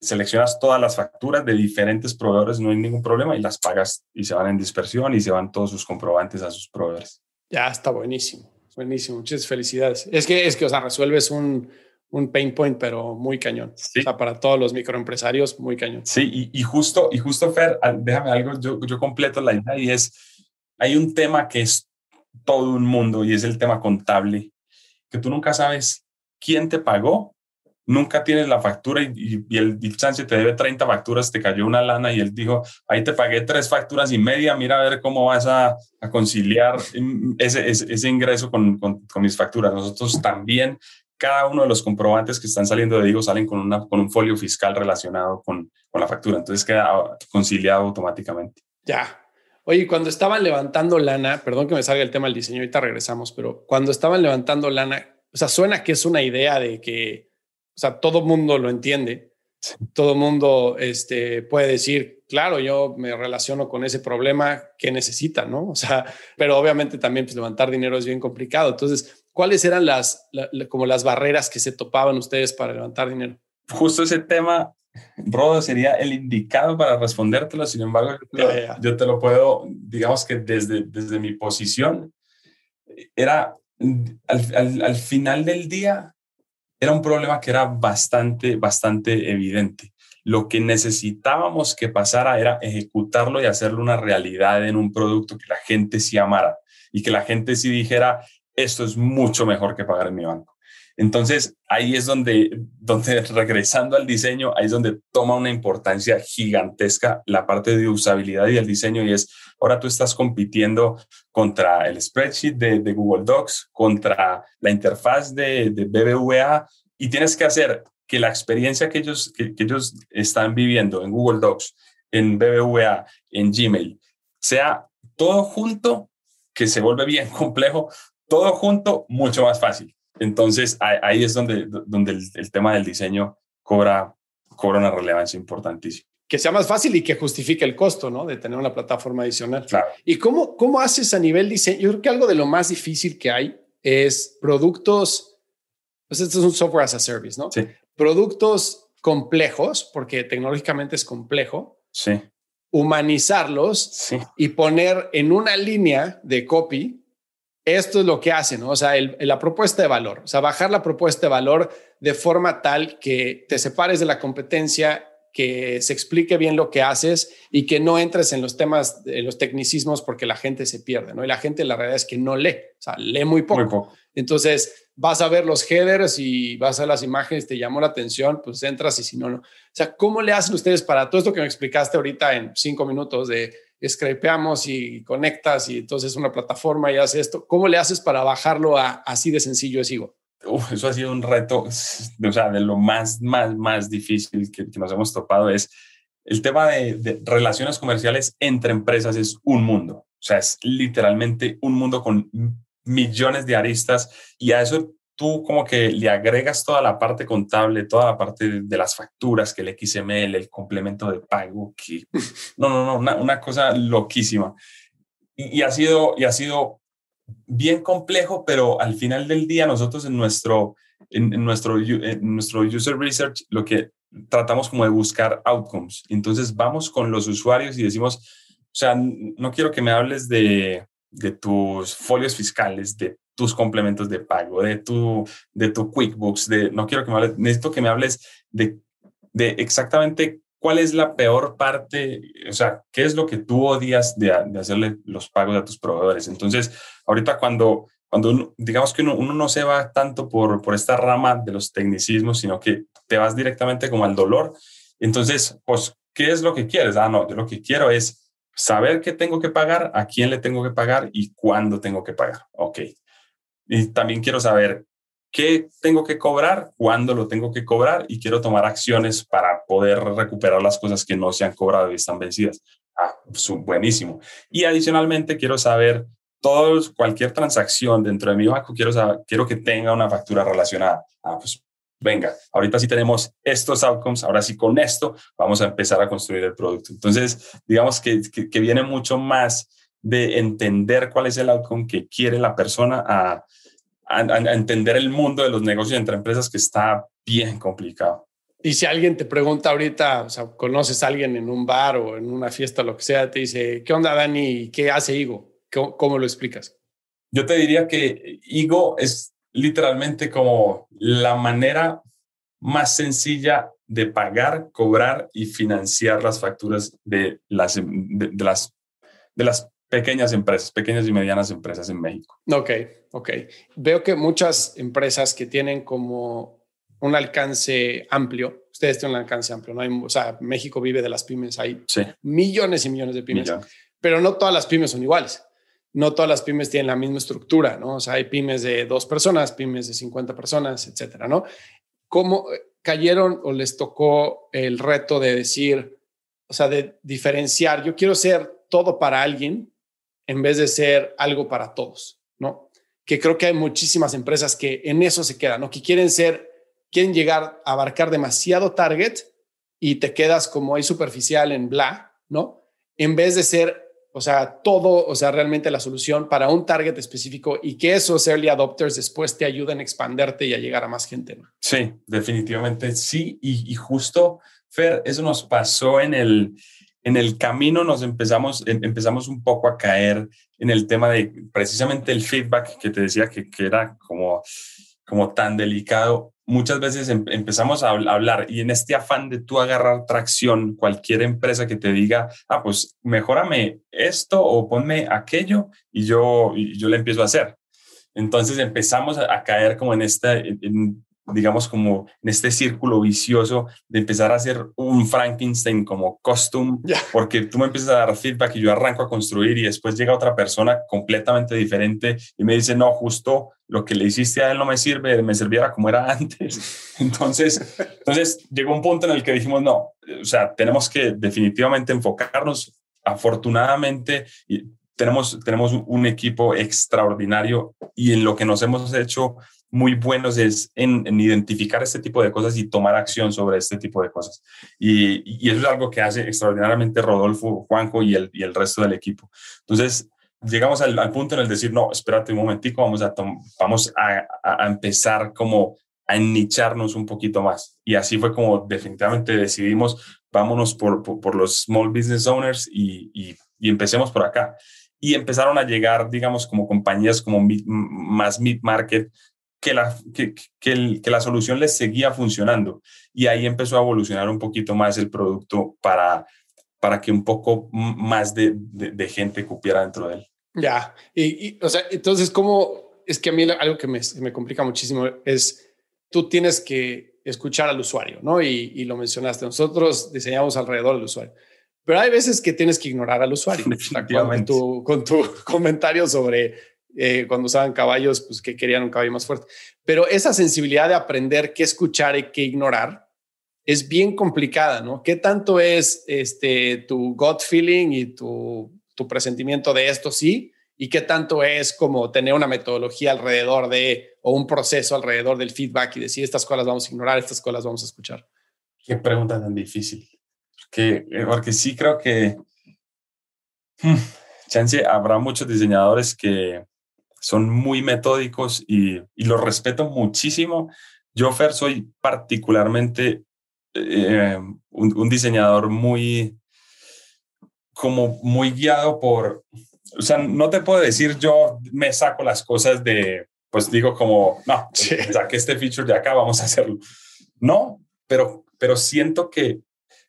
seleccionas todas las facturas de diferentes proveedores, no hay ningún problema y las pagas y se van en dispersión y se van todos sus comprobantes a sus proveedores. Ya está buenísimo, buenísimo. Muchas felicidades. Es que, es que, o sea, resuelves un, un pain point, pero muy cañón. Sí. O sea, para todos los microempresarios, muy cañón. Sí, y, y, justo, y justo, Fer, déjame algo, yo, yo completo la idea y es, hay un tema que es todo un mundo y es el tema contable, que tú nunca sabes quién te pagó nunca tienes la factura y, el, chance te debe 30 facturas, te cayó una lana y él dijo, ahí te pagué tres facturas y media, mira a ver cómo vas a, conciliar ese, ese, ingreso con, con, mis facturas. Nosotros también, cada uno de los comprobantes que están saliendo de Digo salen con, una, con un folio fiscal relacionado con, con la factura, entonces queda conciliado automáticamente. Ya. Oye, cuando estaban levantando lana, perdón que me salga el tema del diseño, ahorita regresamos, pero cuando estaban levantando lana, o sea, suena que es una idea de que sea, todo mundo lo entiende. Todo mundo este, puede decir, claro, yo me relaciono con ese problema que necesita, ¿no? O sea, pero obviamente también pues, levantar dinero es bien complicado. Entonces, ¿cuáles eran las, como las barreras que se topaban ustedes para levantar dinero? Justo ese tema, Rodo, sería el indicado para respondértelo. Sin embargo, yo te, lo puedo, digamos que desde, desde mi posición, era al, al final del día, era un problema que era bastante, bastante evidente. Lo que necesitábamos que pasara era ejecutarlo y hacerlo una realidad en un producto que la gente sí amara y que la gente sí dijera, esto es mucho mejor que pagar en mi banco. Entonces, ahí es donde, donde, regresando al diseño, ahí es donde toma una importancia gigantesca la parte de usabilidad y el diseño, y es, ahora tú estás compitiendo contra el spreadsheet de, Google Docs, contra la interfaz de, de, BBVA, y tienes que hacer que la experiencia que ellos, que ellos están viviendo en Google Docs, en BBVA, en Gmail, sea todo junto, que se vuelve bien complejo, todo junto, mucho más fácil. Entonces, ahí es donde, donde el, tema del diseño cobra, cobra una relevancia importantísima. Que sea más fácil y que justifique el costo, ¿no? De tener una plataforma adicional. Claro. ¿Y cómo, cómo haces a nivel diseño? Yo creo que algo de lo más difícil que hay es productos, pues esto es un software as a service, ¿no? Sí. Productos complejos, porque tecnológicamente es complejo. Sí. Humanizarlos sí. y poner en una línea de copy esto es lo que hace, ¿no? O sea, la propuesta de valor, o sea, bajar la propuesta de valor de forma tal que te separes de la competencia, que se explique bien lo que haces y que no entres en los temas, en los tecnicismos porque la gente se pierde, ¿no? Y la gente la realidad es que no lee, o sea, lee muy poco. Muy poco. Entonces, vas a ver los headers y vas a las imágenes, te llamó la atención, pues entras y si no, no. O sea, ¿cómo le hacen ustedes para todo esto que me explicaste ahorita en cinco minutos de scrapeamos y conectas y entonces una plataforma y hace esto. ¿Cómo le haces para bajarlo a así de sencillo es eso ha sido un reto, o sea, de lo más, más, más difícil que, nos hemos topado es el tema de, de, relaciones comerciales entre empresas es un mundo, o sea, es literalmente un mundo con millones de aristas y a eso tú como que le agregas toda la parte contable, toda la parte de, las facturas, que el XML, el complemento de pago, que no, no, no, una, cosa loquísima. Y, ha sido, y ha sido bien complejo, pero al final del día nosotros en nuestro, en, nuestro, en nuestro user research lo que tratamos como de buscar outcomes. Entonces vamos con los usuarios y decimos, o sea, no quiero que me hables de, de tus folios fiscales, de tus complementos de pago, de tu, de tu QuickBooks, de, no quiero que me hables, necesito que me hables de, de exactamente cuál es la peor parte, o sea, qué es lo que tú odias de, de hacerle los pagos a tus proveedores. Entonces, ahorita cuando, cuando digamos que uno, uno, no se va tanto por, por esta rama de los tecnicismos, sino que te vas directamente como al dolor, entonces, pues, ¿qué es lo que quieres? Ah, no, yo lo que quiero es saber qué tengo que pagar, a quién le tengo que pagar y cuándo tengo que pagar. Ok, y también quiero saber qué tengo que cobrar, cuándo lo tengo que cobrar y quiero tomar acciones para poder recuperar las cosas que no se han cobrado y están vencidas. Ah, pues, buenísimo. Y adicionalmente quiero saber todos, cualquier transacción dentro de mi banco, quiero, quiero que tenga una factura relacionada. Ah, pues venga, ahorita sí tenemos estos outcomes, ahora sí con esto vamos a empezar a construir el producto. Entonces, digamos que, que, que viene mucho más de entender cuál es el outcome que quiere la persona a, a, entender el mundo de los negocios entre empresas que está bien complicado. Y si alguien te pregunta ahorita, o sea, conoces a alguien en un bar o en una fiesta, lo que sea, te dice, ¿qué onda, Dani? ¿Qué hace Igo? ¿Cómo, cómo lo explicas? Yo te diría que Igo es literalmente como la manera más sencilla de pagar, cobrar y financiar las facturas de las, de las, de las pequeñas empresas, pequeñas y medianas empresas en México. Ok, ok. Veo que muchas empresas que tienen como un alcance amplio, ustedes tienen un alcance amplio, ¿no? Hay, o sea, México vive de las pymes, hay millones y millones de pymes, pero no todas las pymes son iguales. No todas las pymes tienen la misma estructura, ¿no? O sea, hay pymes de dos personas, pymes de 50 personas, etcétera, ¿no? ¿Cómo cayeron o les tocó el reto de decir, o sea, de diferenciar, yo quiero ser todo para alguien, en vez de ser algo para todos, ¿no? Que creo que hay muchísimas empresas que en eso se quedan, ¿no? Que quieren ser, quieren llegar a abarcar demasiado target y te quedas como ahí superficial en bla, ¿no? En vez de ser, o sea, todo, o sea, realmente la solución para un target específico y que esos early adopters después te ayuden a expanderte y a llegar a más gente, ¿no? Sí, definitivamente sí. Y, y justo, Fer, eso nos pasó en el, en el camino nos empezamos, em, empezamos un poco a caer en el tema de precisamente el feedback que te decía que, que era como, como tan delicado. Muchas veces em, empezamos a hablar y en este afán de tú agarrar tracción, cualquier empresa que te diga, ah, pues mejórame esto o ponme aquello y yo, yo le empiezo a hacer. Entonces empezamos a, caer como en esta, digamos, como en este círculo vicioso de empezar a hacer un Frankenstein como costume, porque tú me empiezas a dar feedback y yo arranco a construir y después llega otra persona completamente diferente y me dice, no, justo lo que le hiciste a él no me sirve, me sirviera como era antes. Entonces, entonces llegó un punto en el que dijimos, no, o sea, tenemos que definitivamente enfocarnos. Afortunadamente, tenemos, tenemos un equipo extraordinario y en lo que nos hemos hecho muy buenos es en, identificar este tipo de cosas y tomar acción sobre este tipo de cosas. Y, eso es algo que hace extraordinariamente Rodolfo, Juanjo y el, y el resto del equipo. Entonces, llegamos al, punto en el decir, no, espérate un momentico, vamos a, vamos a, a, empezar como a ennicharnos un poquito más. Y así fue como definitivamente decidimos, vámonos por, por, los small business owners y, y, y empecemos por acá y empezaron a llegar, digamos, como compañías como más mid-market que la, que, la solución les seguía funcionando. Y ahí empezó a evolucionar un poquito más el producto para, para que un poco más de, gente cupiera dentro de él. Ya, y, o sea, entonces, ¿cómo? Es que a mí algo que me, me, complica muchísimo es, tú tienes que escuchar al usuario, ¿no? Y, lo mencionaste, nosotros diseñamos alrededor del usuario. Pero hay veces que tienes que ignorar al usuario. Con tu, con tu comentario sobre eh, cuando usaban caballos, pues que querían un caballo más fuerte. Pero esa sensibilidad de aprender qué escuchar y qué ignorar es bien complicada, ¿no? ¿Qué tanto es este, tu gut feeling y tu, tu presentimiento de esto sí? ¿Y qué tanto es como tener una metodología alrededor de, o un proceso alrededor del feedback y decir estas cosas vamos a ignorar, estas cosas vamos a escuchar? Qué pregunta tan difícil. Que, eh, porque sí creo que, hmm, chance, habrá muchos diseñadores que, son muy metódicos y, y los respeto muchísimo. Yo, Fer, soy particularmente eh, un, diseñador muy, como muy guiado por, o sea, no te puedo decir yo me saco las cosas de, pues digo como, no, saqué este feature de acá, vamos a hacerlo. No, pero, pero siento que,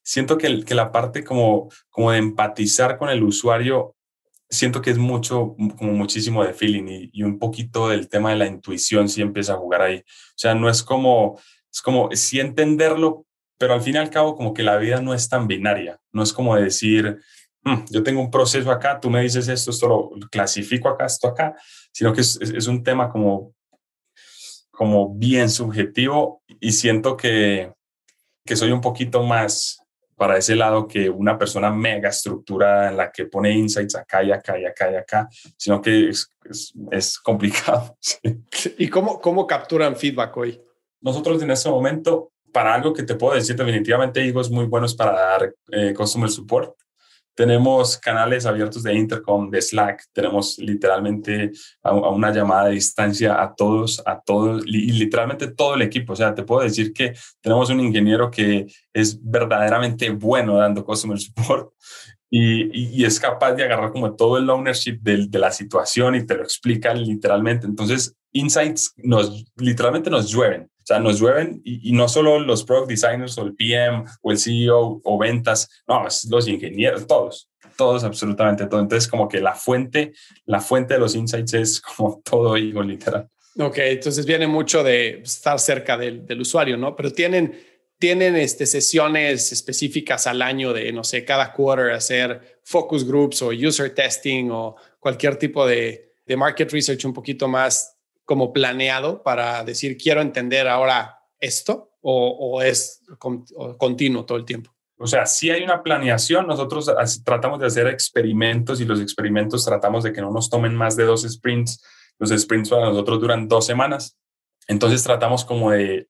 siento que, que la parte como, como de empatizar con el usuario siento que es mucho, como muchísimo de feeling y, un poquito del tema de la intuición si empieza a jugar ahí. O sea, no es como, es como sí entenderlo, pero al fin y al cabo como que la vida no es tan binaria. No es como decir, mm, yo tengo un proceso acá, tú me dices esto, esto lo clasifico acá, esto acá, sino que es, es un tema como, como bien subjetivo y siento que, que soy un poquito más para ese lado que una persona mega estructurada en la que pone insights acá y acá y acá y acá, sino que es, es, complicado. ¿Y cómo, cómo capturan feedback hoy? Nosotros en este momento, para algo que te puedo decir definitivamente, Higo es muy bueno para dar eh, customer support. Tenemos canales abiertos de Intercom, de Slack, tenemos literalmente a, una llamada de distancia a todos, a todos, y literalmente todo el equipo. O sea, te puedo decir que tenemos un ingeniero que es verdaderamente bueno dando customer support y, y, es capaz de agarrar como todo el ownership de, de, la situación y te lo explica literalmente. Entonces, insights nos literalmente nos llueven. O sea, nos llueven y, no solo los product designers o el PM o el CEO o ventas, no, los ingenieros, todos, todos, absolutamente todo. Entonces, como que la fuente, la fuente de los insights es como todo igual literal. Ok, entonces viene mucho de estar cerca del, usuario, ¿no? Pero tienen, tienen este, sesiones específicas al año de, no sé, cada quarter hacer focus groups o user testing o cualquier tipo de market research un poquito más como planeado para decir, quiero entender ahora esto o, es continuo todo el tiempo? O sea, si hay una planeación, nosotros tratamos de hacer experimentos y los experimentos tratamos de que no nos tomen más de dos sprints. Los sprints para nosotros duran dos semanas. Entonces tratamos como de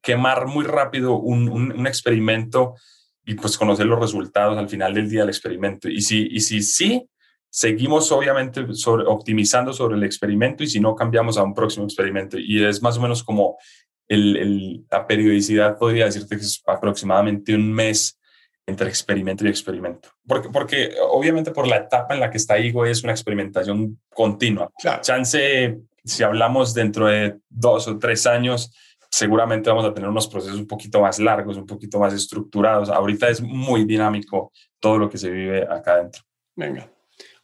quemar muy rápido un, un, experimento y pues conocer los resultados al final del día del experimento. Y si, y si sí, seguimos obviamente sobre, optimizando sobre el experimento y si no cambiamos a un próximo experimento. Y es más o menos como el, la periodicidad, podría decirte que es aproximadamente un mes entre experimento y experimento. Porque, porque obviamente por la etapa en la que está IGO es una experimentación continua. Chance, si hablamos dentro de dos o tres años, seguramente vamos a tener unos procesos un poquito más largos, un poquito más estructurados. Ahorita es muy dinámico todo lo que se vive acá adentro. Venga,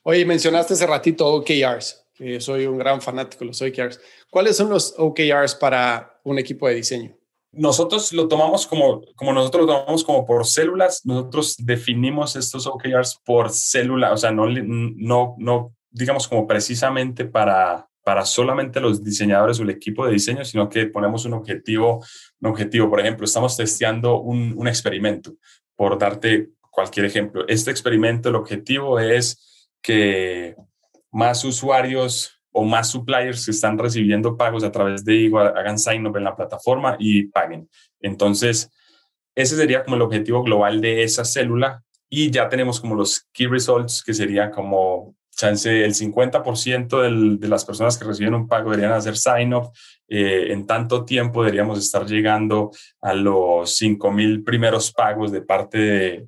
Oye, mencionaste hace ratito OKRs. que soy un gran fanático de los OKRs. ¿Cuáles son los OKRs para un equipo de diseño? Nosotros lo tomamos como, como nosotros lo tomamos como por células, nosotros definimos estos OKRs por célula, o sea, no, no, no digamos como precisamente para, para solamente los diseñadores o el equipo de diseño, sino que ponemos un objetivo, un objetivo. Por ejemplo, estamos testeando un, un experimento, por darte cualquier ejemplo. Este experimento, el objetivo es que más usuarios o más suppliers que están recibiendo pagos a través de Igo hagan sign up en la plataforma y paguen. Entonces, ese sería como el objetivo global de esa célula y ya tenemos como los key results que sería como chance el 50% de las personas que reciben un pago deberían hacer sign up. Eh, en tanto tiempo deberíamos estar llegando a los 5000 primeros pagos de parte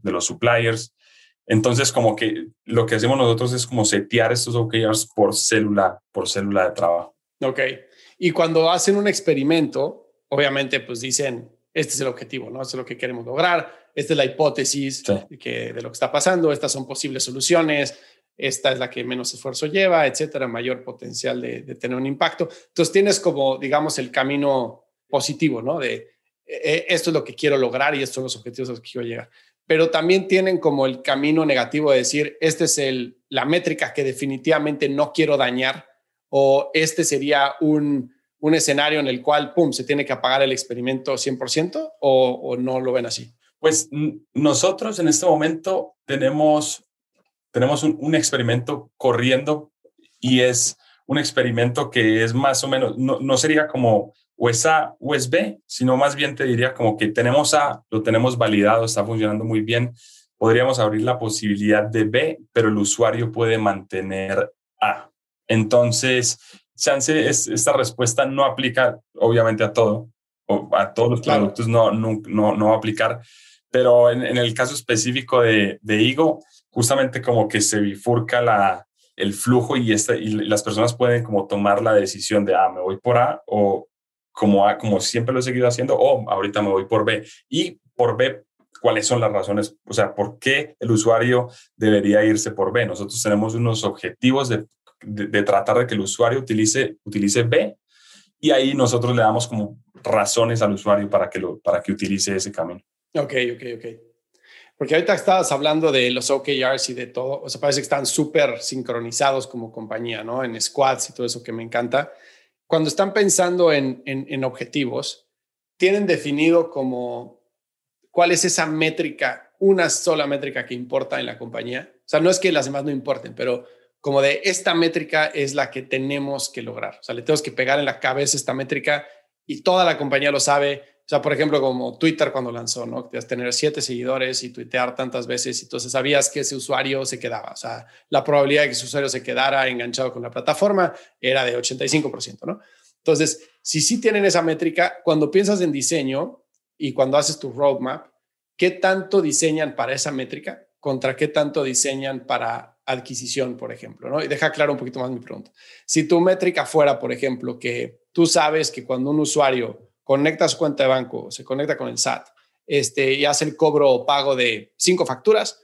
de los suppliers. Entonces, como que lo que hacemos nosotros es como setear estos OKRs por célula, por célula de trabajo. Ok. Y cuando hacen un experimento, obviamente, pues dicen, este es el objetivo, ¿no? Esto es lo que queremos lograr, esta es la hipótesis de, que, de lo que está pasando, estas son posibles soluciones, esta es la que menos esfuerzo lleva, etcétera, mayor potencial de, de tener un impacto. Entonces tienes como, digamos, el camino positivo, ¿no? De e, e, esto es lo que quiero lograr y estos son los objetivos a los que quiero llegar pero también tienen como el camino negativo de decir, esta es el, la métrica que definitivamente no quiero dañar o este sería un, un escenario en el cual, pum, se tiene que apagar el experimento 100% o, o no lo ven así? Pues nosotros en este momento tenemos, tenemos un, un, experimento corriendo y es un experimento que es más o menos, no, no sería como o es A o es B, sino más bien te diría como que tenemos A, lo tenemos validado, está funcionando muy bien, podríamos abrir la posibilidad de B, pero el usuario puede mantener A. Entonces, chance, es, esta respuesta no aplica obviamente a todo, o a todos los productos no, no, no, va a aplicar, pero en, el caso específico de, de Igo, justamente como que se bifurca la, el flujo y, esta, y las personas pueden como tomar la decisión de, ah, me voy por A o como, como siempre lo he seguido haciendo, o ahorita me voy por B. Y por B, ¿cuáles son las razones? O sea, ¿por qué el usuario debería irse por B? Nosotros tenemos unos objetivos de, de, tratar de que el usuario utilice, utilice B y ahí nosotros le damos como razones al usuario para que, lo, para que utilice ese camino. Ok, ok, ok. Porque ahorita estabas hablando de los OKRs y de todo, o sea, parece que están súper sincronizados como compañía, ¿no? En squads y todo eso que me encanta cuando están pensando en, en, objetivos, tienen definido como cuál es esa métrica, una sola métrica que importa en la compañía. O sea, no es que las demás no importen, pero como de esta métrica es la que tenemos que lograr. O sea, le tenemos que pegar en la cabeza esta métrica y toda la compañía lo sabe o sea, por ejemplo, como Twitter cuando lanzó, ¿no? Tener siete seguidores y tuitear tantas veces, y entonces sabías que ese usuario se quedaba. O sea, la probabilidad de que ese usuario se quedara enganchado con la plataforma era de 85%, ¿no? Entonces, si sí tienen esa métrica, cuando piensas en diseño y cuando haces tu roadmap, ¿qué tanto diseñan para esa métrica contra qué tanto diseñan para adquisición, por ejemplo? ¿no? Y deja claro un poquito más mi pregunta. Si tu métrica fuera, por ejemplo, que tú sabes que cuando un usuario conecta su cuenta de banco, se conecta con el SAT este, y hace el cobro o pago de cinco facturas,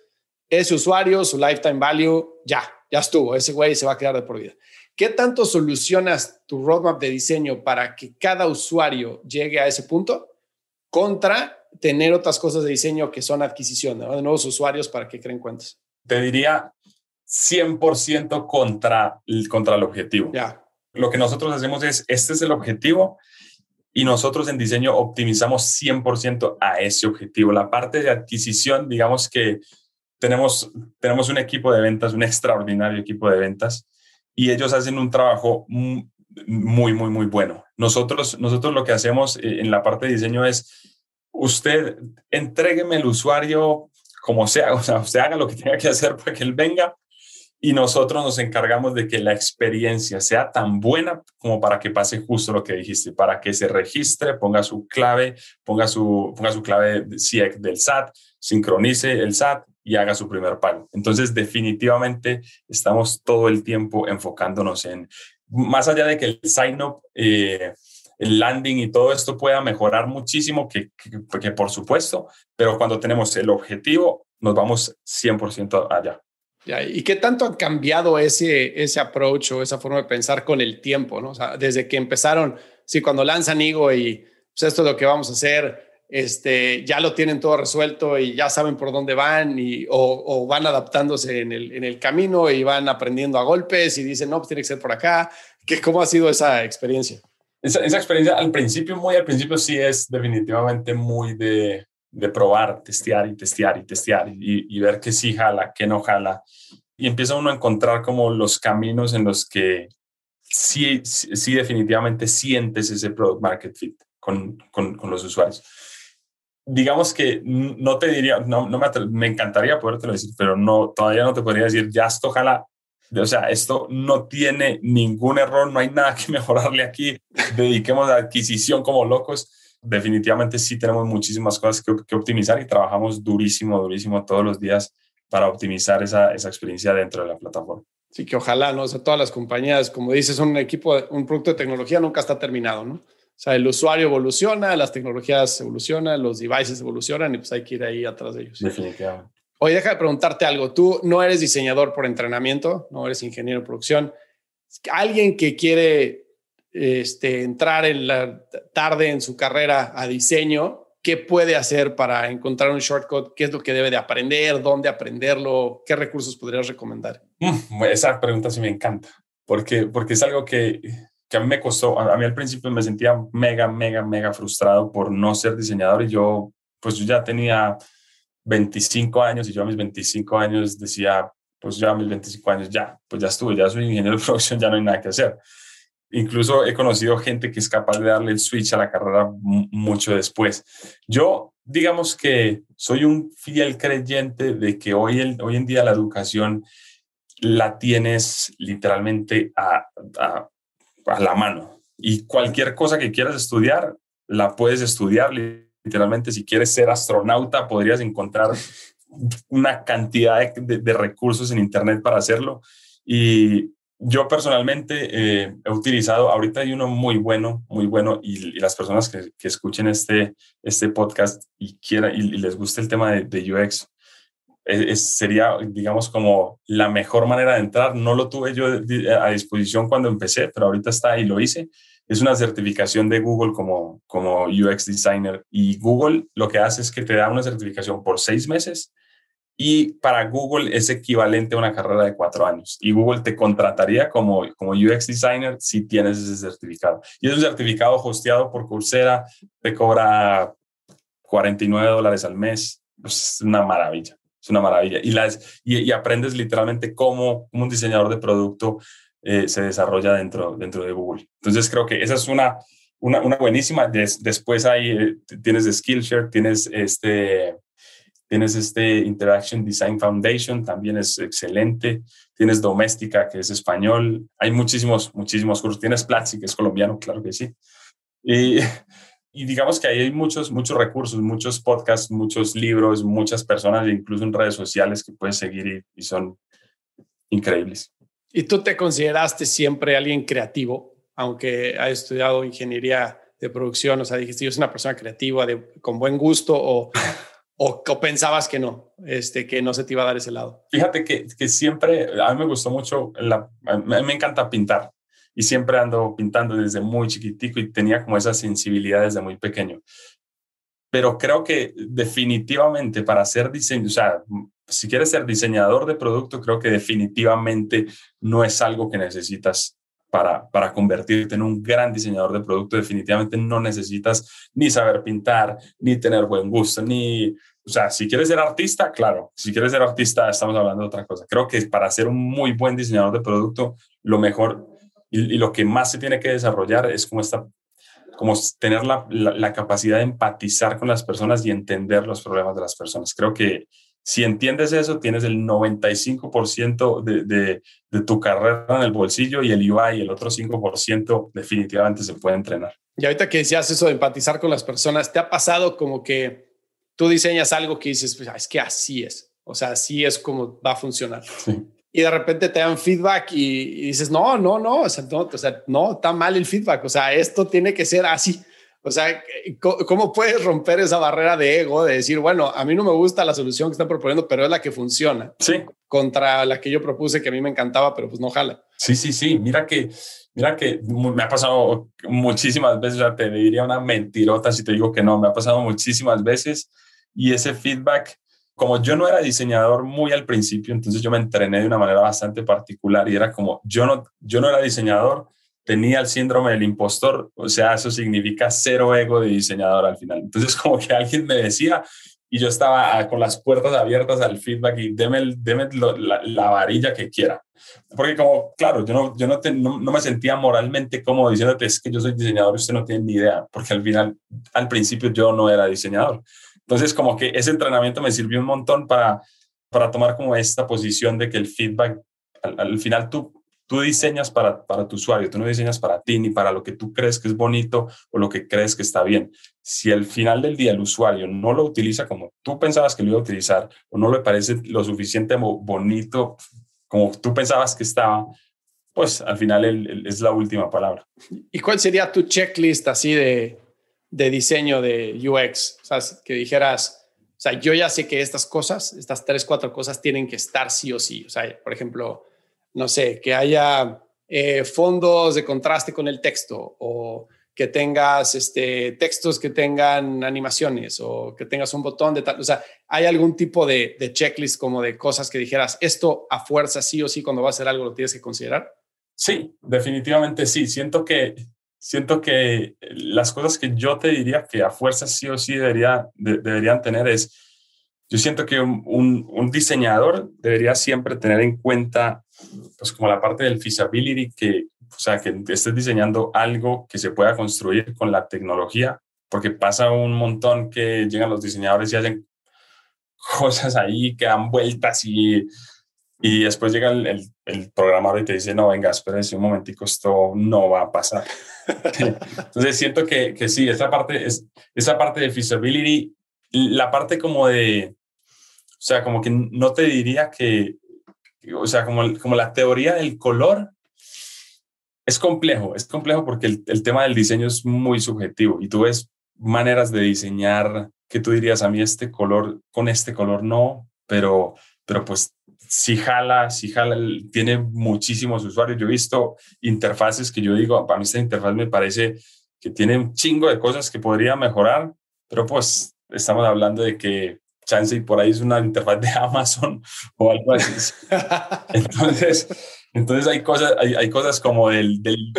ese usuario, su lifetime value, ya, ya estuvo, ese güey se va a quedar de por vida. ¿Qué tanto solucionas tu roadmap de diseño para que cada usuario llegue a ese punto contra tener otras cosas de diseño que son adquisición de nuevos usuarios para que creen cuentas? Te diría 100% contra, contra el objetivo. Ya. Lo que nosotros hacemos es, este es el objetivo, y nosotros en diseño optimizamos 100% a ese objetivo. La parte de adquisición, digamos que tenemos, tenemos un equipo de ventas, un extraordinario equipo de ventas, y ellos hacen un trabajo muy, muy, muy bueno. Nosotros, nosotros lo que hacemos eh, en la parte de diseño es, usted entrégueme el usuario como sea, o sea, usted haga lo que tenga que hacer para que él venga y nosotros nos encargamos de que la experiencia sea tan buena como para que pase justo lo que dijiste, para que se registre, ponga su clave, ponga su, ponga su clave CIEC del SAT, sincronice el SAT y haga su primer pago. Entonces, definitivamente estamos todo el tiempo enfocándonos en, más allá de que el sign-up, eh, el landing y todo esto pueda mejorar muchísimo, que, que, que por supuesto, pero cuando tenemos el objetivo, nos vamos 100% allá. ¿Y qué tanto ha cambiado ese, ese approach o esa forma de pensar con el tiempo? ¿no? O sea, desde que empezaron, sí, cuando lanzan Igo y pues esto es lo que vamos a hacer, este, ya lo tienen todo resuelto y ya saben por dónde van y, o, van adaptándose en el, en el, camino y van aprendiendo a golpes y dicen, no, pues tiene que ser por acá. ¿Qué, ¿Cómo ha sido esa experiencia? Esa, esa, experiencia al principio, muy al principio sí es definitivamente muy de, de probar, testear y testear y testear y, y, ver qué sí jala, qué no jala. Y empieza uno a encontrar como los caminos en los que sí, sí, definitivamente sientes ese product market fit con, con, con los usuarios digamos que no te diría, no, no me, me encantaría poderte decir, pero no, todavía no te podría decir, ya esto ojalá, o sea, esto no tiene ningún error, no hay nada que mejorarle aquí, dediquemos a adquisición como locos. Definitivamente sí tenemos muchísimas cosas que, que optimizar y trabajamos durísimo, durísimo todos los días para optimizar esa, esa experiencia dentro de la plataforma. Sí, que ojalá, ¿no? O sea, todas las compañías, como dices, un equipo, un producto de tecnología nunca está terminado, ¿no? O sea, el usuario evoluciona, las tecnologías evolucionan, los devices evolucionan y pues hay que ir ahí atrás de ellos. Definitivamente. Oye, deja de preguntarte algo. Tú no eres diseñador por entrenamiento, no eres ingeniero de producción. Alguien que quiere este, entrar en la tarde en su carrera a diseño, ¿qué puede hacer para encontrar un shortcut? ¿Qué es lo que debe de aprender? ¿Dónde aprenderlo? ¿Qué recursos podrías recomendar? Mm, esa pregunta sí me encanta, porque, porque es algo que que a mí me costó, a mí al principio me sentía mega, mega, mega frustrado por no ser diseñador y yo, pues yo ya tenía 25 años y yo a mis 25 años decía, pues ya a mis 25 años ya, pues ya estuve, ya soy ingeniero de producción, ya no hay nada que hacer. Incluso he conocido gente que es capaz de darle el switch a la carrera mucho después. Yo, digamos que soy un fiel creyente de que hoy, hoy en día la educación la tienes literalmente a, a a la mano. Y cualquier cosa que quieras estudiar, la puedes estudiar literalmente. Si quieres ser astronauta, podrías encontrar una cantidad de, recursos en Internet para hacerlo. Y yo personalmente eh, he utilizado, ahorita hay uno muy bueno, muy bueno, y, las personas que, escuchen este, este podcast y, quiera, y, les guste el tema de, de UX, sería, digamos, como la mejor manera de entrar. No lo tuve yo a disposición cuando empecé, pero ahorita está y lo hice. Es una certificación de Google como, como UX Designer y Google lo que hace es que te da una certificación por seis meses y para Google es equivalente a una carrera de cuatro años y Google te contrataría como, como UX Designer si tienes ese certificado. Y es un certificado hosteado por Coursera, te cobra 49 dólares al mes. Pues, es una maravilla es una maravilla. Y, las, y, aprendes literalmente cómo, un diseñador de producto eh, se desarrolla dentro, dentro de Google. Entonces creo que esa es una, una, una buenísima. después ahí eh, tienes Skillshare, tienes este, tienes este Interaction Design Foundation, también es excelente. Tienes Doméstica, que es español. Hay muchísimos, muchísimos cursos. Tienes Platzi, que es colombiano, claro que sí. Y digamos que hay muchos, muchos recursos, muchos podcasts, muchos libros, muchas personas, incluso en redes sociales que puedes seguir y, son increíbles. ¿Y tú te consideraste siempre alguien creativo, aunque has estudiado ingeniería de producción? O sea, dijiste, yo soy una persona creativa, de, con buen gusto, o, o, pensabas que no, este, que no se te iba a dar ese lado. Fíjate que, que siempre, a mí me gustó mucho, la, a mí me encanta pintar y siempre ando pintando desde muy chiquitico y tenía como esa sensibilidad desde muy pequeño. Pero creo que definitivamente para ser diseño, o sea, si quieres ser diseñador de producto, creo que definitivamente no es algo que necesitas para, para convertirte en un gran diseñador de producto. Definitivamente no necesitas ni saber pintar, ni tener buen gusto, ni, o sea, si quieres ser artista, claro, si quieres ser artista, estamos hablando de otra cosa. Creo que para ser un muy buen diseñador de producto, lo mejor y, lo que más se tiene que desarrollar es como esta como tener la, la, capacidad de empatizar con las personas y entender los problemas de las personas. Creo que si entiendes eso, tienes el 95% de, de, de, tu carrera en el bolsillo y el UI y el otro 5% definitivamente se puede entrenar. Y ahorita que decías eso de empatizar con las personas, ¿te ha pasado como que tú diseñas algo que dices, pues, es que así es? O sea, así es como va a funcionar. Sí y de repente te dan feedback y, dices, no, no, no, o sea, no, o sea, no, está mal el feedback, o sea, esto tiene que ser así. O sea, ¿cómo puedes romper esa barrera de ego de decir, bueno, a mí no me gusta la solución que están proponiendo, pero es la que funciona? Sí. contra la que yo propuse que a mí me encantaba, pero pues no jala. Sí, sí, sí. Mira que, mira que me ha pasado muchísimas veces, o sea, te diría una mentirota si te digo que no, me ha pasado muchísimas veces y ese feedback, como yo no era diseñador muy al principio, entonces yo me entrené de una manera bastante particular y era como, yo no, yo no era diseñador, tenía el síndrome del impostor, o sea, eso significa cero ego de diseñador al final. Entonces, como que alguien me decía y yo estaba ah, con las puertas abiertas al feedback y deme, la, varilla que quiera. Porque como, claro, yo no, yo no, no, me sentía moralmente cómodo diciéndote es que yo soy diseñador y usted no tiene ni idea, porque al final, al principio yo no era diseñador. Entonces, como que ese entrenamiento me sirvió un montón para, para tomar como esta posición de que el feedback, al final tú Tú diseñas para, para tu usuario, tú no diseñas para ti ni para lo que tú crees que es bonito o lo que crees que está bien. Si al final del día el usuario no lo utiliza como tú pensabas que lo iba a utilizar o no le parece lo suficiente bonito como tú pensabas que estaba, pues al final es la última palabra. ¿Y cuál sería tu checklist así de, de diseño de UX? O sea, que dijeras, o sea, yo ya sé que estas cosas, estas tres, cuatro cosas tienen que estar sí o sí. O sea, por ejemplo, no sé, que haya eh, fondos de contraste con el texto o que tengas este, textos que tengan animaciones o que tengas un botón de tal. O sea, ¿hay algún tipo de, checklist como de cosas que dijeras, esto a fuerza sí o sí cuando va a hacer algo lo tienes que considerar? Sí, definitivamente sí. Siento que, siento que las cosas que yo te diría que a fuerza sí o sí debería, deberían tener es, yo siento que un, un diseñador debería siempre tener en cuenta pues como la parte del feasibility, que, o sea, que estés diseñando algo que se pueda construir con la tecnología, porque pasa un montón que llegan los diseñadores y hacen cosas ahí que dan vueltas y, y después llega el, el, programador y te dice, no, venga, espérese un momentico, esto no va a pasar. Entonces siento que, que sí, esa parte, es, esa parte de feasibility, la parte como de, o sea, como que no te diría que o sea, como, como la teoría del color, es complejo, es complejo porque el, el, tema del diseño es muy subjetivo y tú ves maneras de diseñar que tú dirías a mí este color con este color no, pero, pero pues si jala, si jala, tiene muchísimos usuarios. Yo he visto interfaces que yo digo, para mí esta interfaz me parece que tiene un chingo de cosas que podría mejorar, pero pues estamos hablando de que chance y por ahí es una interfaz de Amazon o algo así. Entonces, entonces hay cosas, hay, hay cosas como, del, del,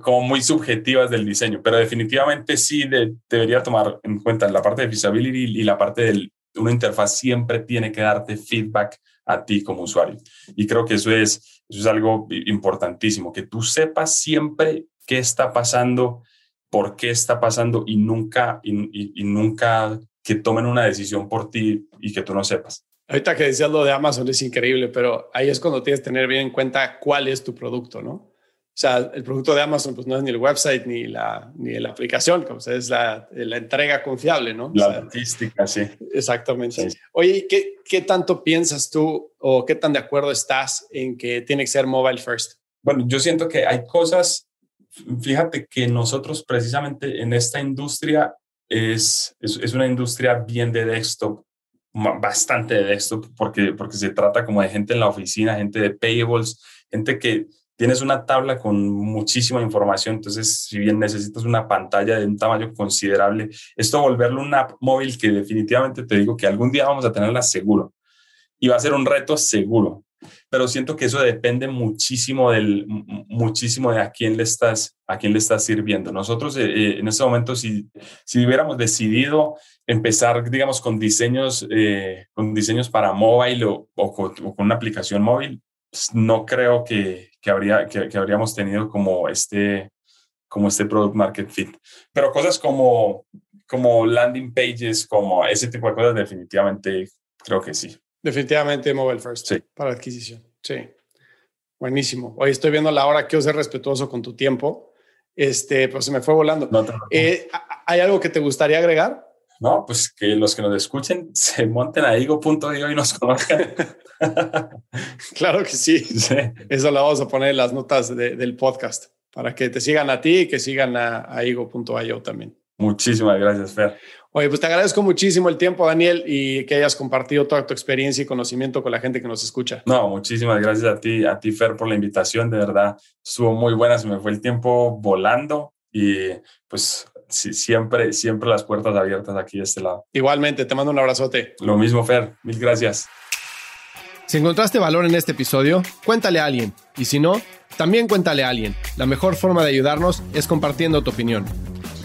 como muy subjetivas del diseño, pero definitivamente sí debería tomar en cuenta la parte de feasibility y la parte de una interfaz siempre tiene que darte feedback a ti como usuario. Y creo que eso es, eso es algo importantísimo, que tú sepas siempre qué está pasando, por qué está pasando y nunca, y, y nunca que tomen una decisión por ti y que tú no sepas. Ahorita que decías lo de Amazon es increíble, pero ahí es cuando tienes que tener bien en cuenta cuál es tu producto, ¿no? O sea, el producto de Amazon pues no es ni el website ni la, ni la aplicación, como es la, la entrega confiable, ¿no? La artística, sí. Exactamente. Oye, ¿qué, ¿qué tanto piensas tú o qué tan de acuerdo estás en que tiene que ser mobile first? Bueno, yo siento que hay cosas, fíjate que nosotros precisamente en esta industria es, es, una industria bien de desktop, bastante de desktop, porque, porque se trata como de gente en la oficina, gente de payables, gente que tienes una tabla con muchísima información, entonces si bien necesitas una pantalla de un tamaño considerable, esto volverlo una app móvil que definitivamente te digo que algún día vamos a tenerla seguro. Y va a ser un reto seguro, pero siento que eso depende muchísimo del muchísimo de a quién le estás a quién le estás sirviendo. Nosotros eh, eh, en este momento si si hubiéramos decidido empezar digamos con diseños eh, con diseños para mobile o, con, una aplicación móvil, pues, no creo que, que habría que, que, habríamos tenido como este como este product market fit. Pero cosas como como landing pages, como ese tipo de cosas definitivamente creo que sí. Definitivamente mobile first para adquisición. Sí. Buenísimo. Hoy estoy viendo la hora. Quiero ser respetuoso con tu tiempo. Este, pues se me fue volando. Eh, ¿Hay algo que te gustaría agregar? No, pues que los que nos escuchen se monten a ego.io y nos conozcan. claro que sí. Eso lo vamos a poner en las notas del podcast para que te sigan a ti y que sigan a, a ego.io también. Muchísimas gracias, Fer. Oye, pues te agradezco muchísimo el tiempo, Daniel, y que hayas compartido toda tu experiencia y conocimiento con la gente que nos escucha. No, muchísimas gracias a ti, a ti, Fer, por la invitación. De verdad, estuvo muy buena. Se me fue el tiempo volando y pues sí, siempre, siempre las puertas abiertas aquí de este lado. Igualmente, te mando un abrazote. Lo mismo, Fer. Mil gracias. Si encontraste valor en este episodio, cuéntale a alguien. Y si no, también cuéntale a alguien. La mejor forma de ayudarnos es compartiendo tu opinión.